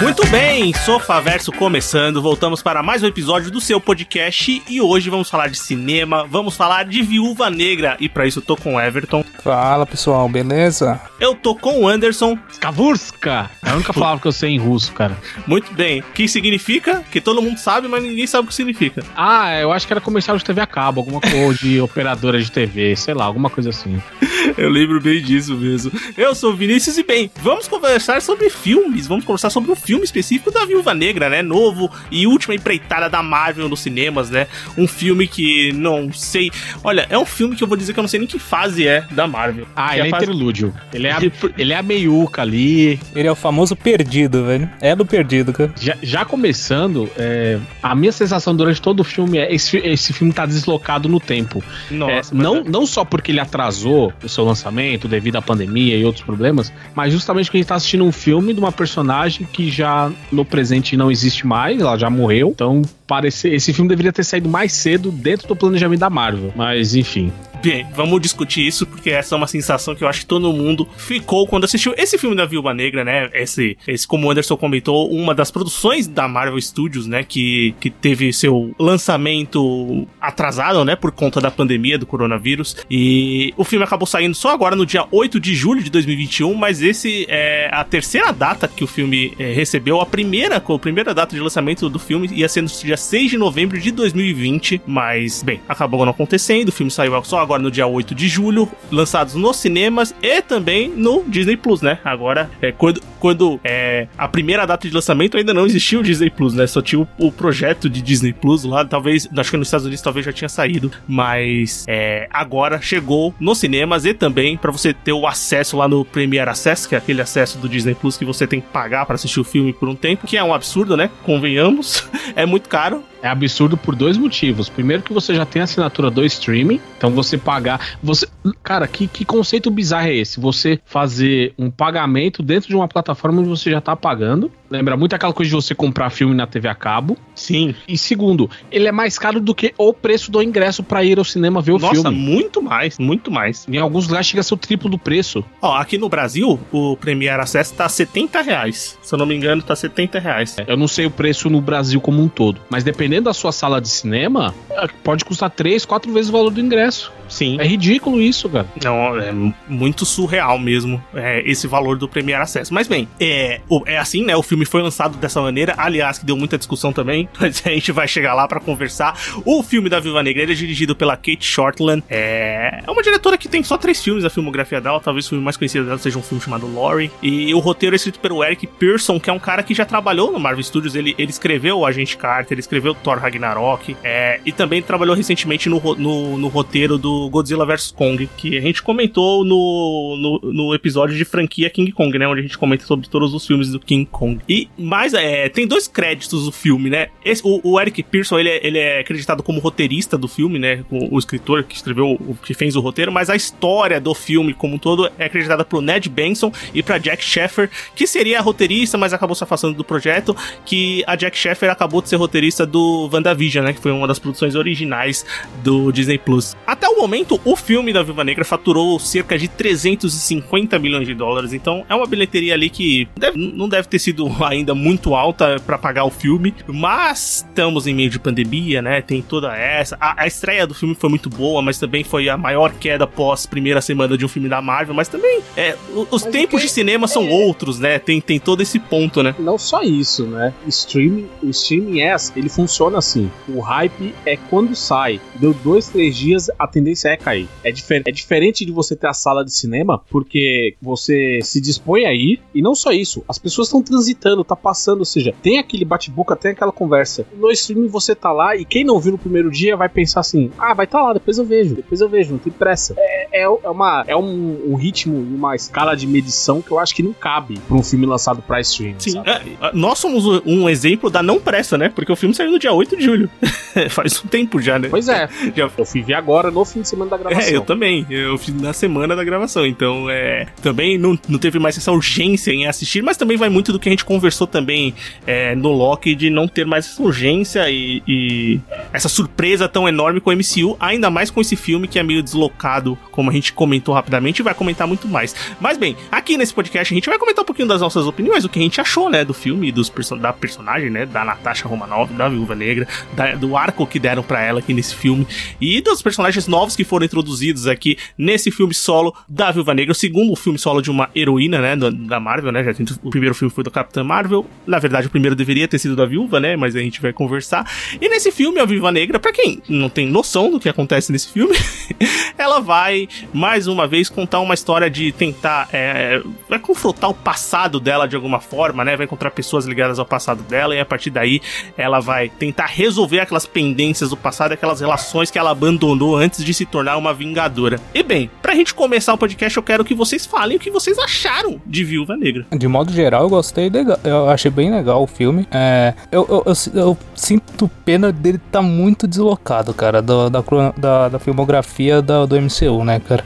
Muito bem, Sofaverso começando. Voltamos para mais um episódio do seu podcast e hoje vamos falar de cinema, vamos falar de Viúva Negra e para isso eu tô com o Everton. Fala pessoal, beleza? Eu tô com o Anderson. Skavurska! É a única palavra que eu sei em russo, cara. Muito bem. O que significa? Que todo mundo sabe, mas ninguém sabe o que significa. Ah, eu acho que era comercial de TV a cabo, alguma coisa de operadora de TV, sei lá, alguma coisa assim. Eu lembro bem disso mesmo. Eu sou o Vinícius e bem, vamos conversar sobre filmes, vamos conversar sobre um filme específico da Viúva Negra, né? Novo e última empreitada da Marvel nos cinemas, né? Um filme que não sei. Olha, é um filme que eu vou dizer que eu não sei nem que fase é da Marvel. Ah, ele é fase- interlúdio. Ele é, a, ele é a meiuca ali. Ele é o famoso perdido, velho. É do perdido, cara. Já, já começando, é, a minha sensação durante todo o filme é esse, esse filme tá deslocado no tempo. Nossa, É, não, é- não só porque ele atrasou o seu lançamento devido à pandemia e outros problemas, mas justamente porque a gente tá assistindo um filme de uma personagem que já no presente não existe mais, ela já morreu. Então, parece, esse filme deveria ter saído mais cedo dentro do planejamento da Marvel. Mas, enfim. Bem, vamos discutir isso, porque essa é uma sensação que eu acho que todo mundo ficou quando assistiu esse filme da Viúva Negra, né? Esse, esse como o Anderson comentou, uma das produções da Marvel Studios, né? Que, que teve seu lançamento atrasado, né? Por conta da pandemia do coronavírus. E o filme acabou saindo só agora no dia 8 de julho de 2021, mas esse é a terceira data que o filme é, recebeu. A primeira, a primeira data de lançamento do filme ia ser no dia 6 de novembro de 2020, mas, bem, acabou não acontecendo. O filme saiu só agora no dia 8 de julho, lançados nos cinemas e também no Disney Plus, né? Agora, é, quando, quando é, a primeira data de lançamento ainda não existia o Disney Plus, né? Só tinha o, o projeto de Disney Plus lá, talvez, acho que nos Estados Unidos talvez já tinha saído, mas é, agora chegou nos cinemas e também para você ter o acesso lá no Premier Access, que é aquele acesso do Disney Plus que você tem que pagar para assistir o filme por um tempo, que é um absurdo, né? Convenhamos, é muito caro. claro. É absurdo por dois motivos. Primeiro que você já tem assinatura do streaming, então você pagar, você, cara, que, que conceito bizarro é esse? Você fazer um pagamento dentro de uma plataforma onde você já tá pagando. Lembra muito aquela coisa de você comprar filme na TV a cabo. Sim. E segundo, ele é mais caro do que o preço do ingresso pra ir ao cinema ver o Nossa, filme. muito mais, muito mais. Em alguns lugares chega a ser o triplo do preço. Ó, aqui no Brasil, o Premier Access tá 70 reais. Se eu não me engano, tá 70 reais. Eu não sei o preço no Brasil como um todo, mas dependendo da sua sala de cinema, é, pode custar três, quatro vezes o valor do ingresso. Sim. É ridículo isso, cara. Não, é muito surreal mesmo é, esse valor do Premier Access. Mas bem, é, é assim, né? O filme foi lançado dessa maneira. Aliás, que deu muita discussão também. Mas a gente vai chegar lá pra conversar. O filme da Viúva Negra ele é dirigido pela Kate Shortland. É, é uma diretora que tem só três filmes na filmografia dela. Talvez o filme mais conhecido dela seja um filme chamado Lori. E o roteiro é escrito pelo Eric Pearson, que é um cara que já trabalhou no Marvel Studios. Ele, ele escreveu o Agente Carter, ele escreveu Thor Ragnarok. é, e também trabalhou recentemente no, no, no roteiro do Godzilla vs Kong, que a gente comentou no, no, no episódio de franquia King Kong, né? Onde a gente comenta sobre todos os filmes do King Kong. E mais, é, tem dois créditos do filme, né? Esse, o, o Eric Pearson, ele é, ele é acreditado como roteirista do filme, né? O, o escritor que escreveu, o, que fez o roteiro, mas a história do filme como um todo é acreditada pro Ned Benson e pra Jack Sheffer, que seria roteirista, mas acabou se afastando do projeto, que a Jack Sheffer acabou de ser roteirista do WandaVision, né? Que foi uma das produções originais do Disney Plus. Até o momento, o filme da Viúva Negra faturou cerca de 350 milhões de dólares, então é uma bilheteria ali que deve- não deve ter sido ainda muito alta pra pagar o filme, mas estamos em meio de pandemia, né? Tem toda essa. A, a estreia do filme foi muito boa, mas também foi a maior queda pós primeira semana de um filme da Marvel, mas também é, os Mas tempos que- de cinema são outros, né? Tem, tem todo esse ponto, né? Não só isso, né? Streaming, o streaming é, ele funciona assim. O hype é quando sai. Deu dois, três dias, a tendência é cair. É, difer é diferente de você ter a sala de cinema, porque você se dispõe a ir, e não só isso, as pessoas estão transitando, tá passando, ou seja, tem aquele bate-boca, tem aquela conversa. No streaming você tá lá, e quem não viu no primeiro dia vai pensar assim: ah, vai tá lá, depois eu vejo, depois eu vejo, não tem pressa. É, é, é, uma, é um, um ritmo e uma escala de medição que eu acho que não cabe pra um filme lançado pra stream. Sim, é, nós somos um- um exemplo da não pressa, né? Porque o filme saiu no dia 8 de julho. Faz um tempo já, né? Pois é, Já- eu fui ver agora no fim de semana da gravação. É, eu também. Eu fiz na semana da gravação. Então, é. Também não, não teve mais essa urgência em assistir, mas também vai muito do que a gente conversou também é, no Loki de não ter mais essa urgência e, e essa surpresa tão enorme com o MCU, ainda mais com esse filme que é meio deslocado, como a gente comentou rapidamente, e vai comentar muito mais. Mas bem, aqui nesse podcast a gente vai comentar um pouquinho das nossas opiniões, o que a gente achou, né, do filme, e dos perso da personagem, né, da Natasha Romanoff, da Viúva Negra, da- do arco que deram pra ela aqui nesse filme e dos personagens novos que foram introduzidos aqui nesse filme solo da Viúva Negra, o segundo filme solo de uma heroína, né, da Marvel, né, já tem, o primeiro filme foi do Capitã Marvel, na verdade o primeiro deveria ter sido da Viúva, né, mas a gente vai conversar, e nesse filme a Viúva Negra, pra quem não tem noção do que acontece nesse filme, ela vai, mais uma vez, contar uma história de tentar, é, vai confrontar o passado dela de alguma forma, né, vai encontrar pessoas ligadas ao passado dela, e a partir daí ela vai tentar resolver aquelas pendências do passado, aquelas relações que ela abandonou antes de se tornar uma vingadora. E bem, pra gente começar o podcast, eu quero que vocês falem o que vocês acharam de Viúva Negra. De modo geral, eu gostei. Eu achei bem legal o filme. É, eu, eu, eu- eu sinto pena dele tá muito deslocado, cara, da, cro- da, da filmografia da- do MCU, né, cara?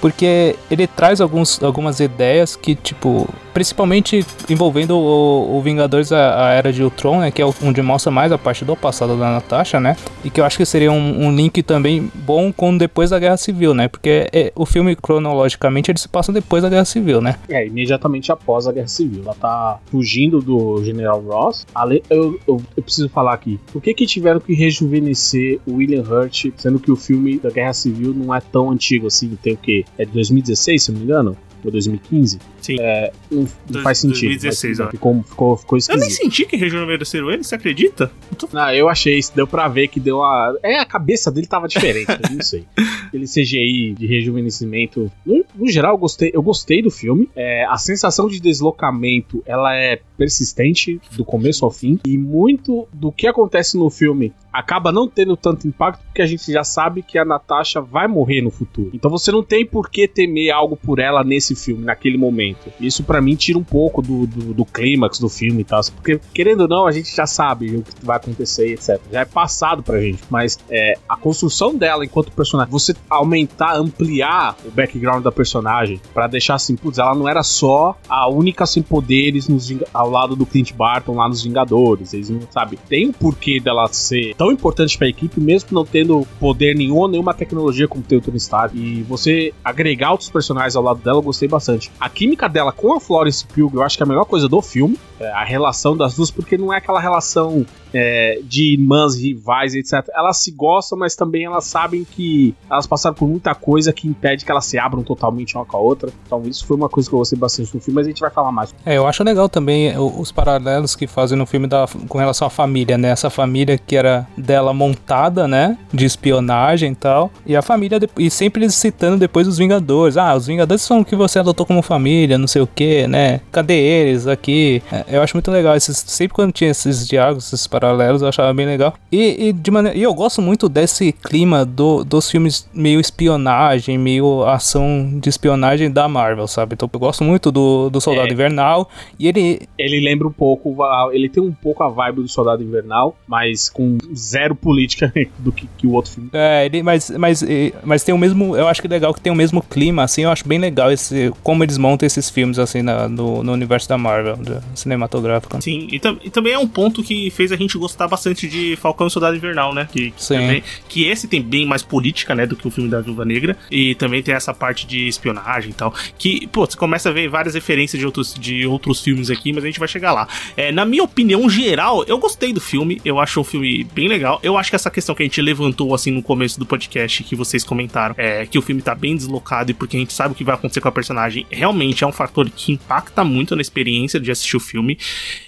Porque ele traz alguns, algumas ideias que, tipo, principalmente envolvendo o, o Vingadores a, a Era de Ultron, né? Que é onde mostra mais a parte do passado da Natasha, né? E que eu acho que seria um, um link também bom com depois da Guerra Civil, né? Porque é, o filme, cronologicamente, ele se passa depois da Guerra Civil, né? É, imediatamente após a Guerra Civil. Ela tá fugindo do General Ross. Ale- Eu, eu, eu preciso falar aqui. Por que que tiveram que rejuvenescer o William Hurt, sendo que o filme da Guerra Civil não é tão antigo assim? Tem o quê? É de 2016, se não me engano? Ou 2015? Sim. É, não, Dois- faz sentido. 2016, mas ó. ficou, ficou, ficou Eu nem esquisito. senti que rejuvenesceram ele, você acredita? Eu tô- Não, eu achei isso, deu pra ver que deu uma. É, a cabeça dele tava diferente, eu não sei. Aquele CGI de rejuvenescimento. No, no geral, eu gostei, eu gostei do filme. É, a sensação de deslocamento ela é persistente do começo ao fim. E muito do que acontece no filme acaba não tendo tanto impacto porque a gente já sabe que a Natasha vai morrer no futuro. Então você não tem por que temer algo por ela nesse filme, naquele momento. Isso pra mim tira um pouco do, do, do clímax do filme e tal. Porque, querendo ou não, a gente já sabe o que vai acontecer, etc. Já é passado pra gente. Mas é, a construção dela enquanto personagem, você aumentar, ampliar o background da personagem pra deixar assim, putz, ela não era só a única sem poderes nos ao lado do Clint Barton lá nos Vingadores. Eles não, sabe, tem um porquê dela ser tão importante pra equipe, mesmo não tendo poder nenhum ou nenhuma tecnologia como tem o Tony Stark. E você agregar outros personagens ao lado dela, eu gostei bastante. A química dela com a Florence Pugh, eu acho que é a melhor coisa do filme. É, a relação das duas, porque não é aquela relação é, de irmãs rivais, etc. Elas se gostam, mas também elas sabem que elas passaram por muita coisa que impede que elas se abram totalmente uma com a outra. Então isso foi uma coisa que eu gostei bastante no filme, mas a gente vai falar mais. É, eu acho legal também os paralelos que fazem no filme da, com relação à família, né? Essa família que era dela montada, né? De espionagem e tal. E a família, e sempre eles citando depois os Vingadores. Ah, os Vingadores são o que você adotou como família, não sei o que, né? Cadê eles aqui? É, eu acho muito legal. Esses, sempre quando tinha esses diálogos, esses paralelos, eu achava bem legal. E, e de maneira, e eu gosto muito desse clima do, dos filmes meio espionagem, meio ação de espionagem da Marvel, sabe? Então eu gosto muito do, do Soldado É. Invernal. E ele, Ele lembra um pouco, ele tem um pouco a vibe do Soldado Invernal, mas com zero política do que, que o outro filme. É, ele, mas, mas, mas tem o mesmo. Eu acho que é legal que tem o mesmo clima, assim. Eu acho bem legal esse, como eles montam esses filmes, assim, na- no, no universo da Marvel, da- cinematográfico. Sim, e, tam- e também é um ponto que fez a gente gostar bastante de Falcão e Soldado Invernal, né? Que, que Sim. também- que esse tem bem mais política, né, do que o filme da Viúva Negra. E também tem essa parte de espionagem e tal. Que, pô, você começa a ver várias referências de outros, de outros filmes aqui, mas a gente vai chegar lá. É, na minha opinião geral, eu gostei do filme. Eu acho um filme bem legal. Eu acho que essa questão que a gente levantou, assim, no começo do podcast, que vocês comentaram, é que o filme tá bem deslocado e porque a gente sabe o que vai acontecer com a personagem, realmente é um fator que impacta muito na experiência de assistir o filme.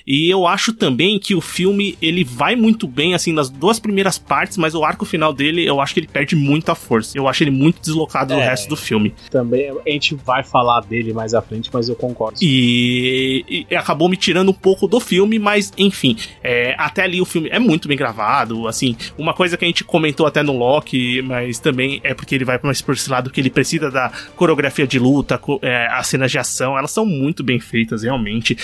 E eu acho também que o filme ele vai muito bem assim nas duas primeiras partes, mas o arco final dele eu acho que ele perde muita força. Eu acho ele muito deslocado do É. resto do filme. Também a gente vai falar dele mais à frente, mas eu concordo. E, e acabou me tirando um pouco do filme, mas enfim, é, até ali o filme é muito bem gravado. Assim, uma coisa que a gente comentou até no Loki, mas também é porque ele vai mais por esse lado que ele precisa da coreografia de luta, co- é, as cenas de ação, elas são muito bem feitas, realmente.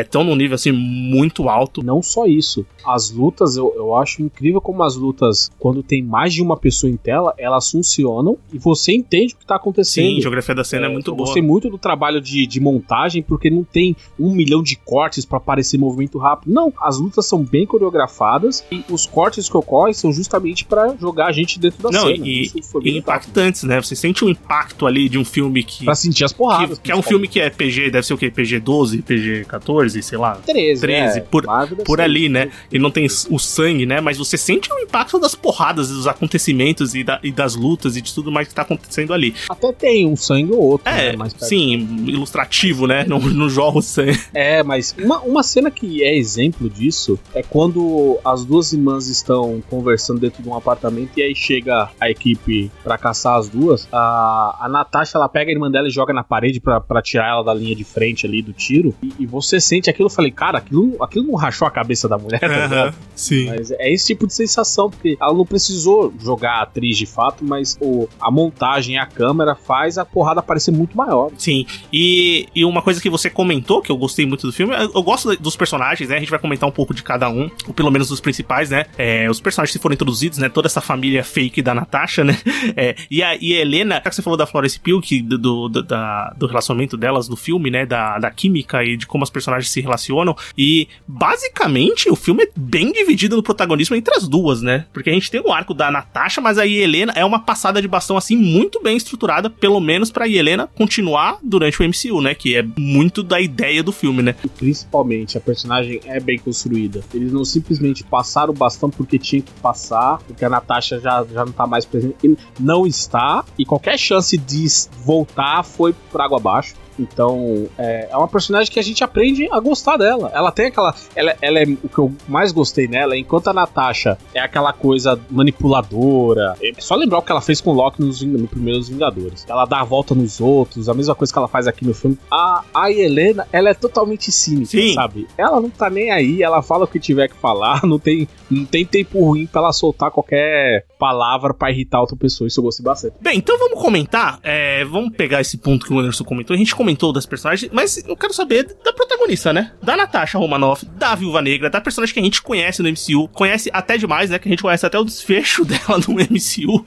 Estão num nível assim muito alto. Não só isso, as lutas, eu, eu acho incrível como as lutas, quando tem mais de uma pessoa em tela, elas funcionam e você entende o que tá acontecendo. Sim, a geografia da cena é, muito eu boa. gostei muito do trabalho de, de montagem, porque não tem um milhão de cortes pra parecer movimento rápido. Não, as lutas são bem coreografadas e os cortes que ocorrem são justamente pra jogar a gente dentro da Não, cena. e, e impactantes, né? Você sente o impacto ali de um filme que. Pra sentir as porradas. Que, que é um filme que é PG, deve ser o quê? PG 12, PG 14, sei lá. 13, 13, é, por- por ali, né? E não tem o sangue, né? Mas você sente o impacto das porradas, dos acontecimentos e, da- e das lutas e de tudo mais que tá acontecendo ali. Até tem um sangue ou outro. É, né, sim, ilustrativo, né? Não, não jorra o sangue. É, mas uma, uma cena que é exemplo disso é quando as duas irmãs estão conversando dentro de um apartamento e aí chega a equipe pra caçar as duas. A, a Natasha ela pega a irmã dela e joga na parede pra, pra tirar ela da linha de frente ali do tiro. E, e você sente aquilo, eu falei, cara, aquilo, aquilo não rachou a cabeça da mulher, tá ligado? sim. Mas é esse tipo de sensação, porque ela não precisou jogar a atriz de fato, mas o, a montagem, a câmera faz a porrada parecer muito maior. Sim, e, e uma coisa que você comentou, que eu gostei muito do filme, eu, eu gosto dos personagens, né? A gente vai comentar um pouco de cada um, ou pelo menos dos principais, né? É, os personagens que foram introduzidos, né? Toda essa família fake da Natasha, né? É, e, a, e a Helena, já que você falou da Florence Pugh, que do, do, do- da- do relacionamento delas no filme, né? Da, da química e de como as personagens se relacionam. E basicamente o filme é bem dividido no protagonismo entre as duas, né? Porque a gente tem o arco da Natasha, mas a Helena é uma passada de bastão assim muito bem estruturada, pelo menos pra Helena continuar durante o MCU, né? Que é muito da ideia do filme, né? Principalmente, a personagem é bem construída. Eles não simplesmente passaram o bastão porque tinha que passar, porque a Natasha já, já não tá mais presente. E não está, e qualquer chance de voltar foi por água abaixo. Então, é, é uma personagem que a gente aprende a gostar dela. Ela tem aquela. Ela, ela é o que eu mais gostei nela, enquanto a Natasha é aquela coisa manipuladora. É só lembrar o que ela fez com o Loki nos, no primeiros Vingadores. Ela dá a volta nos outros, a mesma coisa que ela faz aqui no filme. A, a Helena, ela é totalmente cínica, Sim. sabe? Ela não tá nem aí, ela fala o que tiver que falar, não tem, não tem tempo ruim pra ela soltar qualquer palavra pra irritar outra pessoa. Isso eu gostei bastante. Bem, então vamos comentar. é, vamos pegar esse ponto que o Anderson comentou. A gente comentou das personagens, mas eu quero saber da protagonista, né? Da Natasha Romanoff, da Viúva Negra, da personagem que a gente conhece no MCU, conhece até demais, né? Que a gente conhece até o desfecho dela no MCU.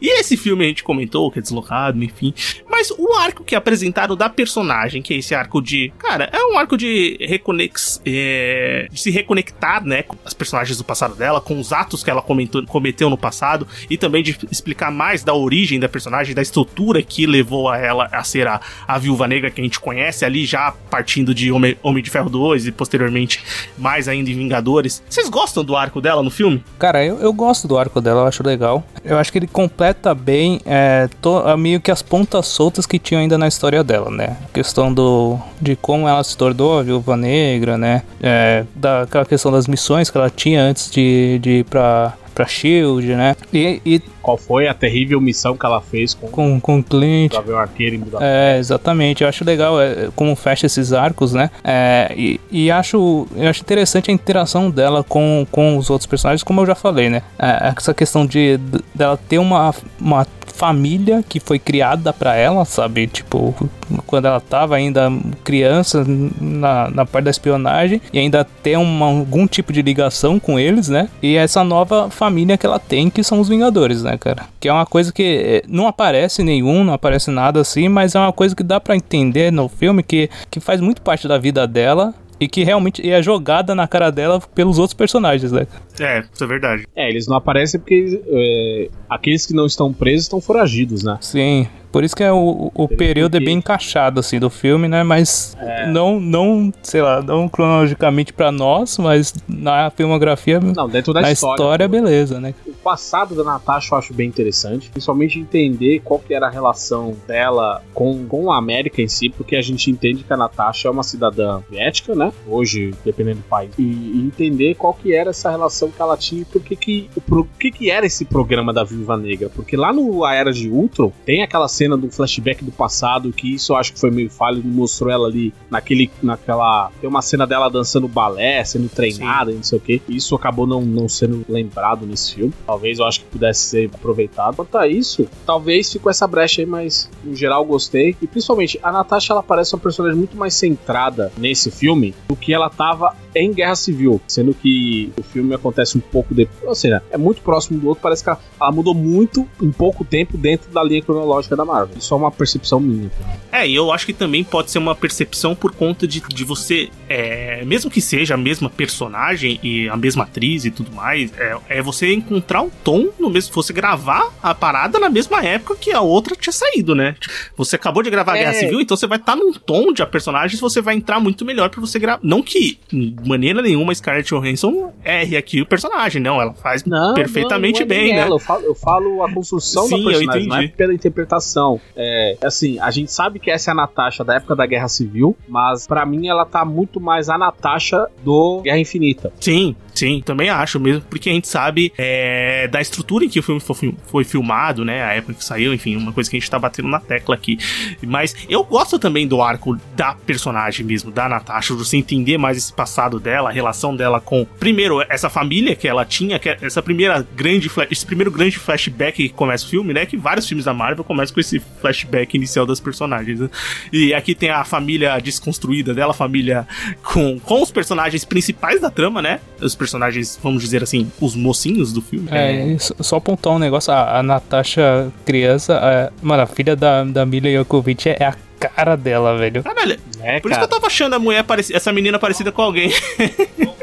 E esse filme a gente comentou, que é deslocado, enfim. Mas o arco que apresentaram da personagem, que é esse arco de. Cara, é um arco de reconex. é, de se reconectar, né? Com as personagens do passado dela, com os atos que ela comentou- cometeu no passado, e também de explicar mais da origem da personagem, da estrutura que levou a ela a ser a, a viúva negra que a gente conhece ali, já partindo de Homem, Homem de Ferro 2 e posteriormente mais ainda em Vingadores. Vocês gostam do arco dela no filme? Cara, eu, eu gosto do arco dela, eu acho legal. Eu acho que ele completa bem é, to- a- meio que as pontas soltas que tinham ainda na história dela, né? A questão do, de como ela se tornou a viúva negra, né? É, daquela questão das missões que ela tinha antes de, de ir pra, pra Shield, né? E, e Qual foi a terrível missão que ela fez com com, com o Gavião Arqueiro em Budapeste? É, exatamente. Eu acho legal é, como fecha esses arcos, né? É, e, e acho, eu acho interessante a interação dela com, com os outros personagens, como eu já falei, né? É, essa questão de dela ter uma, uma família que foi criada pra ela, sabe? Tipo, quando ela tava ainda criança na, na parte da espionagem e ainda ter uma, algum tipo de ligação com eles, né? E essa nova família que ela tem, que são os Vingadores, né, cara? Que é uma coisa que eh, não aparece nenhum, não aparece nada assim, mas é uma coisa que dá pra entender no filme que, que faz muito parte da vida dela. E que realmente é jogada na cara dela pelos outros personagens, né? É, isso é verdade. É, eles não aparecem porque é, aqueles que não estão presos estão foragidos, né? Sim. Por isso que é o, o período é bem encaixado, assim, do filme, né? Mas não, não, sei lá, não cronologicamente pra nós, mas na filmografia, Não, dentro da na história. história, beleza, né? passado da Natasha eu acho bem interessante, principalmente entender qual que era a relação dela com, com a América em si, porque a gente entende que a Natasha é uma cidadã soviética, né? Hoje, dependendo do país. E, e entender qual que era essa relação que ela tinha e por que que, o, pro, que que era esse programa da Viúva Negra. Porque lá no A Era de Ultron, tem aquela cena do flashback do passado, que isso eu acho que foi meio falho, não mostrou ela ali naquele, naquela... Tem uma cena dela dançando balé, sendo treinada e não sei o que. Isso acabou não, não sendo lembrado nesse filme. Talvez eu acho que pudesse ser aproveitado. Quanto a isso, talvez ficou essa brecha aí, mas no geral gostei. E principalmente, a Natasha ela parece uma personagem muito mais centrada nesse filme do que ela tava em Guerra Civil, sendo que o filme acontece um pouco depois, ou seja, é muito próximo do outro, parece que ela, ela mudou muito em pouco tempo dentro da linha cronológica da Marvel. Isso é uma percepção minha. É, e eu acho que também pode ser uma percepção por conta de, de você, é, mesmo que seja a mesma personagem e a mesma atriz e tudo mais, é, é você encontrar o tom no mesmo, você gravar a parada na mesma época que a outra tinha saído, né? Você acabou de gravar a Guerra É. Civil, então você vai estar num tom de a personagens, você vai entrar muito melhor pra você gravar. Não que, de maneira nenhuma, Scarlett Johansson erre aqui o personagem, não. Ela faz perfeitamente não é bem, né? ela, Eu falo, eu falo a construção Sim, da eu personagem, não é entendi. pela interpretação. É, assim, a gente sabe que essa é a Natasha da época da Guerra Civil, mas pra mim ela tá muito mais a Natasha do Guerra Infinita. Sim, sim, também acho mesmo, porque a gente sabe é, da estrutura em que o filme foi, fi- foi filmado, né? A época que saiu, enfim, uma coisa que a gente tá batendo na tecla aqui. Mas eu gosto também do arco da personagem mesmo, da Natasha, você entender mais esse passado dela, a relação dela com, primeiro, essa família que ela tinha, que é essa primeira grande, esse primeiro grande flashback que começa o filme, né? Que vários filmes da Marvel começam com esse flashback inicial das personagens. né? E aqui tem a família desconstruída dela, a família com, com os personagens principais da trama, né? Os personagens, vamos dizer assim, os mocinhos do filme. É, e só- apontar um negócio, a, a Natasha criança, é, mano, a filha da, da Mila Jokovic é a cara dela, velho. Ah, velho, É, por isso que eu tava achando a mulher parecida, essa menina parecida com alguém.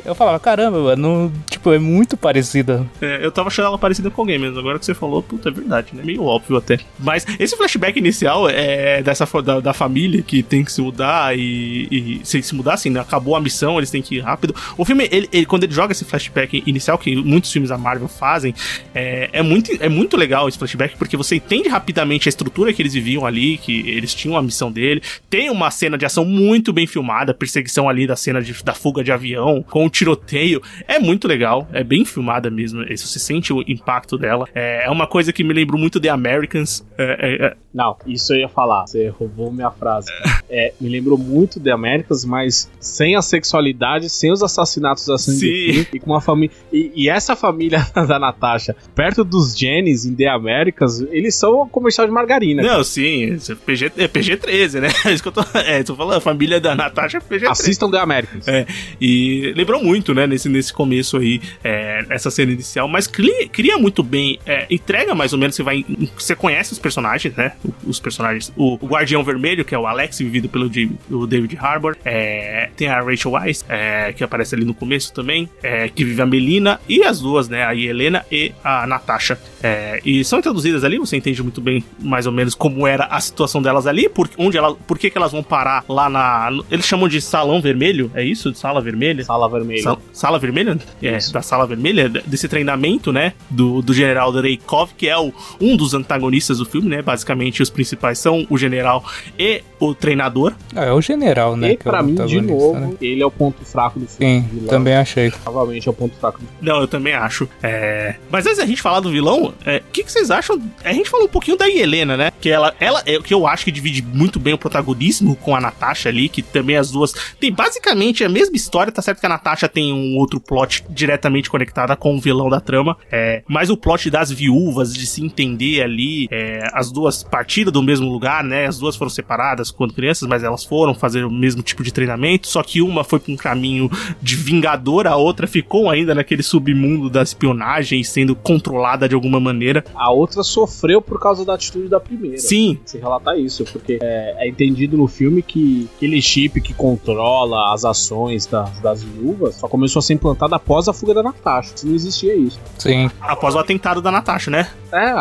Eu falava, caramba, mano, não- tipo, é muito parecida. É, eu tava achando ela parecida com alguém mesmo. Agora que você falou, puta, é verdade, né? Meio óbvio até. Mas esse flashback inicial é dessa da, da família que tem que se mudar e, e se se mudar assim, né? Acabou a missão, eles têm que ir rápido. O filme, ele, ele- quando ele joga esse flashback inicial, que muitos filmes da Marvel fazem, é, é, muito, é muito legal esse flashback, porque você entende rapidamente a estrutura que eles viviam ali, que eles tinham a missão dele. Tem uma cena de ação muito bem filmada, perseguição ali da cena de- da fuga de avião, com o tiroteio. É muito legal, é bem filmada mesmo. Você sente o impacto dela. É, é uma coisa que me lembrou muito The Americans. É, é, é, Não, isso eu ia falar. Você roubou minha frase. É, me lembrou muito de Américas, mas sem a sexualidade, sem os assassinatos a sangue Sim. e com uma família. E, e essa família da Natasha, perto dos Jennings em The Américas, eles são um comercial de margarina. Não, sim, isso é PG, é PG-13, né? É isso que eu tô, é, tô falando. A família da Natasha é PG-13. Assistam The Américas. É, e lembrou muito, né, nesse, nesse começo aí, é, essa cena inicial, mas cria, cria muito bem, é, entrega mais ou menos, você vai, você conhece os personagens, né, os personagens, o, o Guardião Vermelho, que é o Alex, vivido pelo o David Harbour, é, tem a Rachel Weisz, é, que aparece ali no começo também, é, que vive a Melina, e as duas, né, a Helena e a Natasha, é, e são introduzidas ali, você entende muito bem, mais ou menos, como era a situação delas ali, por, onde ela, por que que elas vão parar lá na, eles chamam de Salão Vermelho, é isso? Sala Vermelha? Sala vermelha. Sala, sala vermelha? É. da sala vermelha, desse treinamento, né? Do, do general Dreykov, que é o, um dos antagonistas do filme, né? Basicamente, os principais são o general e o treinador. Ah, é o general, né? e que é o pra mim, de novo, né? ele é o ponto fraco do filme. Sim, vilão, também achei. Provavelmente é o ponto fraco do filme. Não, eu também acho. É... Mas antes da gente falar do vilão, é, o que, que vocês acham? A gente falou um pouquinho da Helena, né? Que ela, ela é o que eu acho que divide muito bem o protagonismo com a Natasha ali, que também as duas tem basicamente a mesma história, tá certo que a Natasha tem um outro plot diretamente conectada com o vilão da trama, é, mas o plot das viúvas, de se entender ali, é, as duas partiram do mesmo lugar, né? As duas foram separadas quando crianças, mas elas foram fazer o mesmo tipo de treinamento, só que uma foi pra um caminho de vingadora, a outra ficou ainda naquele submundo da espionagem, sendo controlada de alguma maneira. A outra sofreu por causa da atitude da primeira. Sim, se relatar isso, porque é, é entendido no filme que aquele chip que controla as ações das, das viúvas só começou a ser implantado após a fuga da Natasha. Não existia isso. Sim. após o atentado da Natasha, né? É,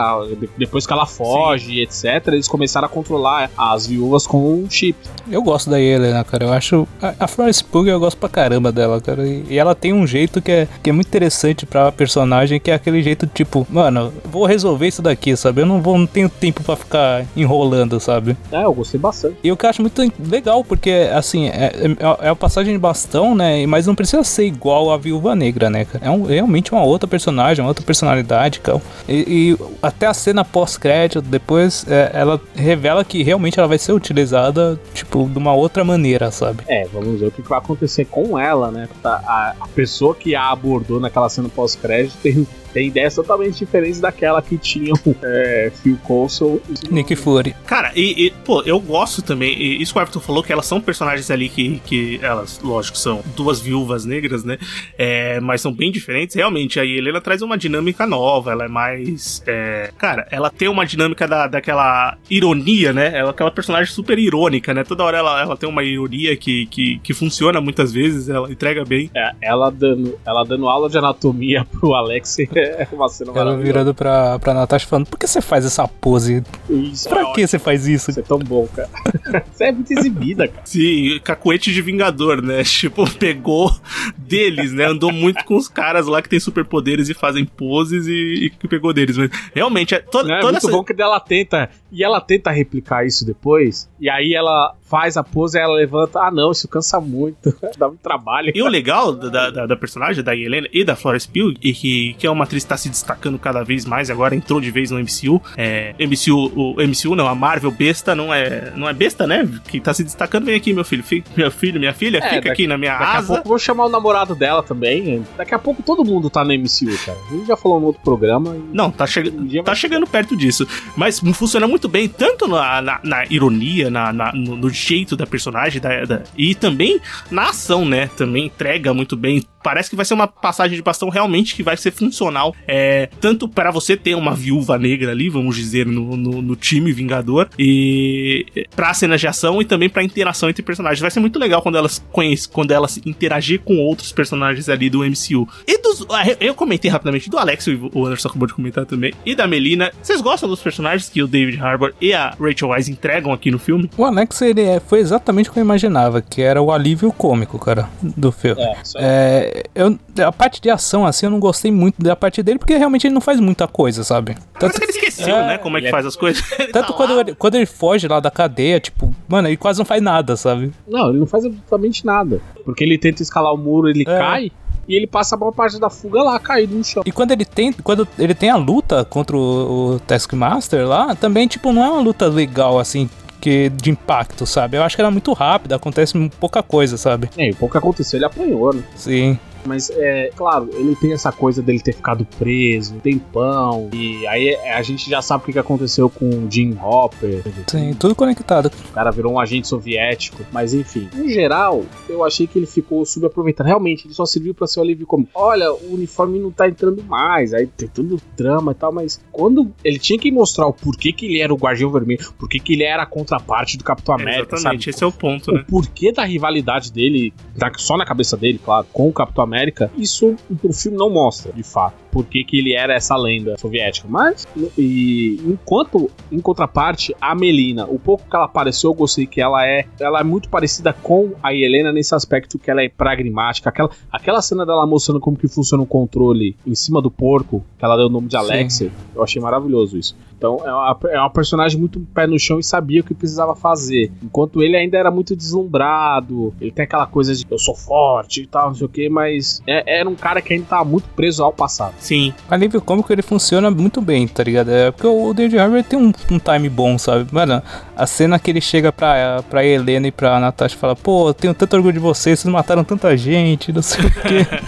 depois que ela foge, etc. etc., eles começaram a controlar as viúvas com um chip. Eu gosto da Helena, cara. Eu acho. A, Florence Pugh eu gosto pra caramba dela, cara. E, e ela tem um jeito que é, que é muito interessante pra personagem, que é aquele jeito tipo, mano, vou resolver isso daqui, sabe? Eu não vou, não tenho tempo pra ficar enrolando, sabe? É, eu gostei bastante. E o que eu acho muito legal, porque, assim, é, é, é a passagem de bastão, né? Mas não precisa ser igual a Viúva Negra, né, cara? É um, realmente uma outra personagem, uma outra personalidade, cara. E, e até a cena pós-crédito, depois, é, ela revela que realmente ela vai ser utilizada, tipo, de uma outra maneira, sabe? É, vamos ver o que vai acontecer com ela, né? A, a pessoa que a abordou naquela cena pós-crédito tem tem ideias totalmente diferentes daquela que tinham é, Phil Coulson e Nick Fury. Cara, e, e, pô, eu gosto também, e isso que o Everton falou, que elas são personagens ali que, que elas, lógico, são duas viúvas negras, né? É, mas são bem diferentes. Realmente, a Helena traz uma dinâmica nova, ela é mais. É, cara, ela tem uma dinâmica da, daquela ironia, né? Ela é aquela personagem super irônica, né? Toda hora ela, ela tem uma ironia que, que, que funciona muitas vezes, ela entrega bem. É, ela dando, ela dando aula de anatomia pro Alex é uma cena Ela virando pra, pra Natasha falando: Por que você faz essa pose? Isso, pra é que você faz isso? Você é tão bom, cara. você é muito exibida, cara. Sim, cacuete de Vingador, né? Tipo, pegou deles, né? Andou muito com os caras lá que tem superpoderes e fazem poses e, e pegou deles. Mas realmente, é, to, é toda muito essa... bom que ela tenta. E ela tenta replicar isso depois. E aí ela faz a pose e ela levanta. Ah, não, isso cansa muito. Dá muito trabalho. E o legal da, da, da, personagem, da Helena e da Florence Pugh, e que, que é uma atriz que tá se destacando cada vez mais, agora entrou de vez no MCU. É, MCU, o MCU não, a Marvel besta não é, não é besta, né? Que tá se destacando, vem aqui, meu filho. Fica, meu filho, minha filha, É, fica daqui- aqui na minha Daqui asa. a pouco vou chamar o namorado dela também. Daqui a pouco todo mundo tá no MCU, cara. A gente já falou no outro programa. Não, tá, chega, Um tá vai- chegando perto disso. Mas funciona muito bem, tanto na, na, na ironia, na, na- no, no jeito da personagem, da, da- e também na ação, né? Também entrega muito bem. Parece que vai ser uma passagem de bastão realmente que vai ser funcional. É, tanto para você ter uma viúva negra ali, vamos dizer, no, no, no time Vingador, e pra cenas de ação e também pra interação entre personagens. Vai ser muito legal quando elas conhecem, quando elas interagir com outros personagens ali do MCU. E dos. ah, eu- comentei rapidamente do Alex, e o Anderson acabou de comentar também, e da Melina. Vocês gostam dos personagens que o David Harbour e a Rachel Weisz entregam aqui no filme? O Alex, ele é- foi exatamente o que eu imaginava, que era o alívio cômico, cara, do filme. É. É, eu, a parte de ação, assim, eu não gostei muito da parte dele, porque realmente ele não faz muita coisa, sabe? Parece Tanto, que ele esqueceu, É, né? Como é que é- faz as coisas. Tanto tá quando, lá, ele, quando ele foge lá da cadeia, tipo, mano, ele quase não faz nada, sabe? Não, ele não faz absolutamente nada. Porque ele tenta escalar o muro, ele É. cai. E ele passa a maior parte da fuga lá, caído no chão. E quando ele tem, quando ele tem a luta contra o, o Taskmaster lá, também, tipo, não é uma luta legal, assim, que de impacto, sabe? Eu acho que ela é muito rápida, acontece pouca coisa, sabe? É, o pouco que aconteceu, ele apanhou, né? Sim. Mas, é, claro, ele tem essa coisa dele ter ficado preso um tempão. E aí é, a gente já sabe o que que aconteceu com o Jim Hopper. Sim, tudo conectado. O cara virou um agente soviético. Mas enfim, em geral, eu achei que ele ficou subaproveitado. Realmente, ele só serviu pra ser o alívio como: olha, o uniforme não tá entrando mais. Aí tem todo o drama e tal. Mas quando ele tinha que mostrar o porquê que ele era o Guardião Vermelho, porquê que ele era a contraparte do Capitão América, Exatamente, sabe? esse é o ponto, o né? porquê da rivalidade dele, tá só na cabeça dele, claro, com o Capitão América, isso o filme não mostra, de fato, por que que ele era essa lenda soviética. Mas, e enquanto, em contraparte, a Melina, o pouco que ela apareceu, eu gostei que ela é, ela é muito parecida com a Helena nesse aspecto que ela é pragmática. Aquela, aquela cena dela mostrando como que funciona o controle em cima do porco, que ela deu o nome de Alexei, eu achei maravilhoso isso. Então é uma, é uma personagem muito pé no chão e sabia o que precisava fazer. Enquanto ele ainda era muito deslumbrado, ele tem aquela coisa de eu sou forte e tal, não sei o que, mas é- era um cara que ainda tava muito preso ao passado. Sim. O alívio cômico ele funciona muito bem, tá ligado? É porque o David Harbour tem um, um time bom, sabe? Mano, a cena que ele chega pra, pra Helena e pra Natasha e fala: Pô, eu tenho tanto orgulho de vocês, vocês mataram tanta gente, não sei o quê.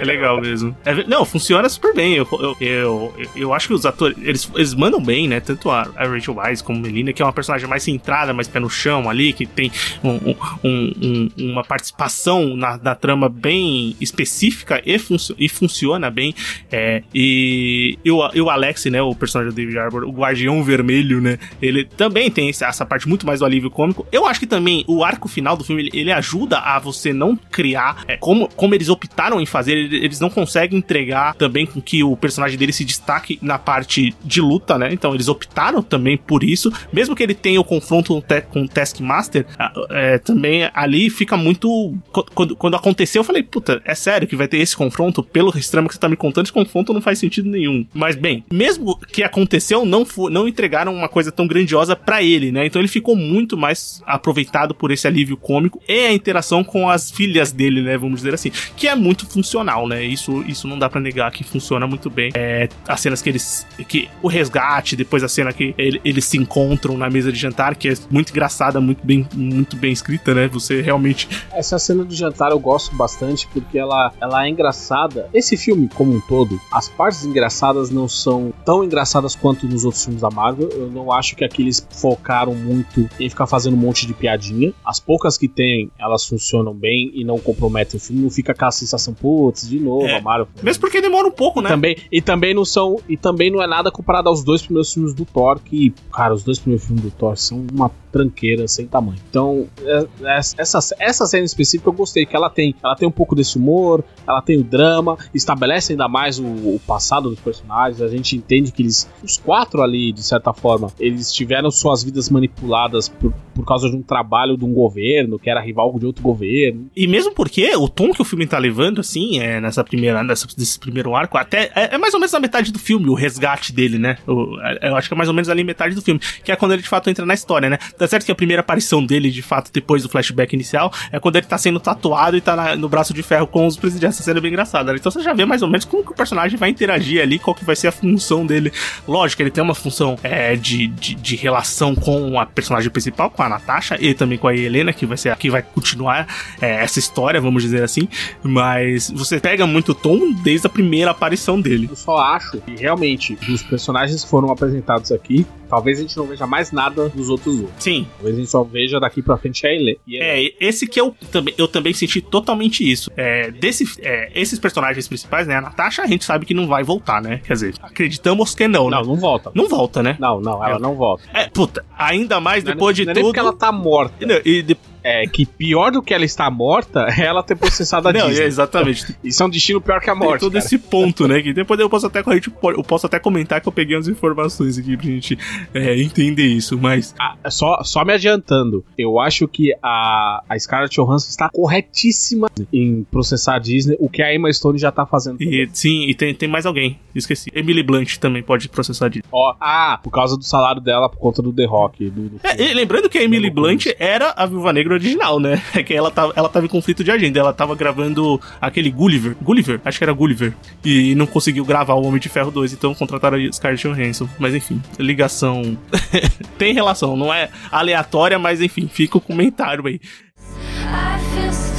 É legal mesmo. É não, funciona super bem. Eu, eu, eu, eu acho que os atores, eles, eles mandam bem, né? Tanto a, a Rachel Weisz como Melina, que é uma personagem mais centrada, mais pé no chão ali, que tem um- um- um- um- uma participação na, na trama bem específica e, e funciona bem. É, e, e, o, e o Alex, né? O personagem do David Harbour, o Guardião Vermelho, né? Ele também tem esse- essa parte muito mais do alívio cômico. Eu acho que também o arco final do filme ele, ele ajuda a você não criar é, como, como eles optaram em fazer, ele- eles não conseguem entregar também com que o personagem dele se destaque na parte de luta, né? Então eles optaram também por isso. Mesmo que ele tenha o confronto com o Taskmaster, é, também ali fica muito. Quando, quando aconteceu, eu falei, puta, é sério que vai ter esse confronto? Pelo extremo que você tá me contando, esse confronto não faz sentido nenhum. Mas bem, mesmo que aconteceu, não, não entregaram uma coisa tão grandiosa para ele, né? Então ele ficou muito mais aproveitado por esse alívio cômico e a interação com as filhas dele, né? Vamos dizer assim, que é muito funcional, né? Isso, isso não dá para negar que funciona muito bem. É, as cenas que eles. que O resgate, depois a cena que ele, eles se encontram na mesa de jantar, que é muito engraçada, muito bem, muito bem escrita, né? Você realmente. Essa cena do jantar eu gosto bastante porque ela, ela é engraçada. Esse filme, como um todo, as partes engraçadas não são tão engraçadas quanto nos outros filmes da Marvel. Eu não acho que aqui eles focaram muito em ficar fazendo um monte de piadinha. As poucas que tem, elas funcionam bem e não comprometem o filme. Não fica aquela sensação, putz, de novo, é. a Marvel. Mesmo porque demora um pouco, né? E também, e também não são. E também não é nada comparado aos dois primeiros filmes do Thor, que, cara, os dois primeiros filmes do Thor são uma tranqueira sem tamanho. Então, é, é, essa, essa cena específica eu gostei, que ela tem, ela tem um pouco desse humor, ela tem o drama, estabelece ainda mais o, o passado dos personagens, a gente entende que eles, os quatro ali, de certa forma, eles tiveram suas vidas manipuladas por, por causa de um trabalho de um governo, que era rival de outro governo. E mesmo porque o tom que o filme tá levando, assim, é nessa primeira, nessa, nesse primeiro arco, até é, é mais ou menos na metade do filme, o resgate dele, né? O, é, eu acho que é mais ou menos ali metade do filme, que é quando ele de fato entra na história, né? Tá certo que a primeira aparição dele, de fato, depois do flashback inicial, é quando ele tá sendo tatuado e tá na, no braço de ferro com os presidentes. Essa cena é bem engraçada, né? Então você já vê mais ou menos como que o personagem vai interagir ali, qual que vai ser a função dele. Lógico, ele tem uma função é, de, de, de, relação com a personagem principal, com a Natasha, e também com a Helena, que vai ser a que vai continuar é, essa história, vamos dizer assim. Mas você pega muito tom desde a primeira aparição dele. Eu só acho que realmente os personagens foram apresentados aqui, talvez a gente não veja mais nada dos outros dois. Sim. Talvez a gente só veja daqui pra frente a Helena. É, esse que eu também, eu também senti totalmente isso. É, desse, é, esses personagens principais, né? A Natasha, a gente sabe que não vai voltar, né? Quer dizer, acreditamos que não, né? Não, não volta. Não volta, né? Não, não, ela é. não volta. É, puta, ainda mais não depois é, de não tudo. É porque ela tá morta. Não, e de, é, que pior do que ela estar morta é ela ter processado a Não, Disney. É, exatamente. Isso é um destino pior que a morte. Tem todo cara. esse ponto, né? Que depois eu posso até eu posso até comentar que eu peguei umas informações aqui pra gente é, entender isso, mas. Ah, só, só me adiantando, eu acho que a, a Scarlett Johansson está corretíssima em processar a Disney, o que a Emma Stone já tá fazendo. E, sim, e tem, tem mais alguém, esqueci. Emily Blunt também pode processar a Disney. Ó, ah, por causa do salário dela, por conta do The Rock. Do, do é, lembrando que a Emily Blunt era a Viúva Negra original, né? É que ela tava, ela tava em conflito de agenda. Ela tava gravando aquele Gulliver. Gulliver? Acho que era Gulliver. E não conseguiu gravar o Homem de Ferro 2, então contrataram a Scarlett Johansson. Mas enfim, ligação. Tem relação, não é aleatória, mas enfim, fica o comentário aí. I feel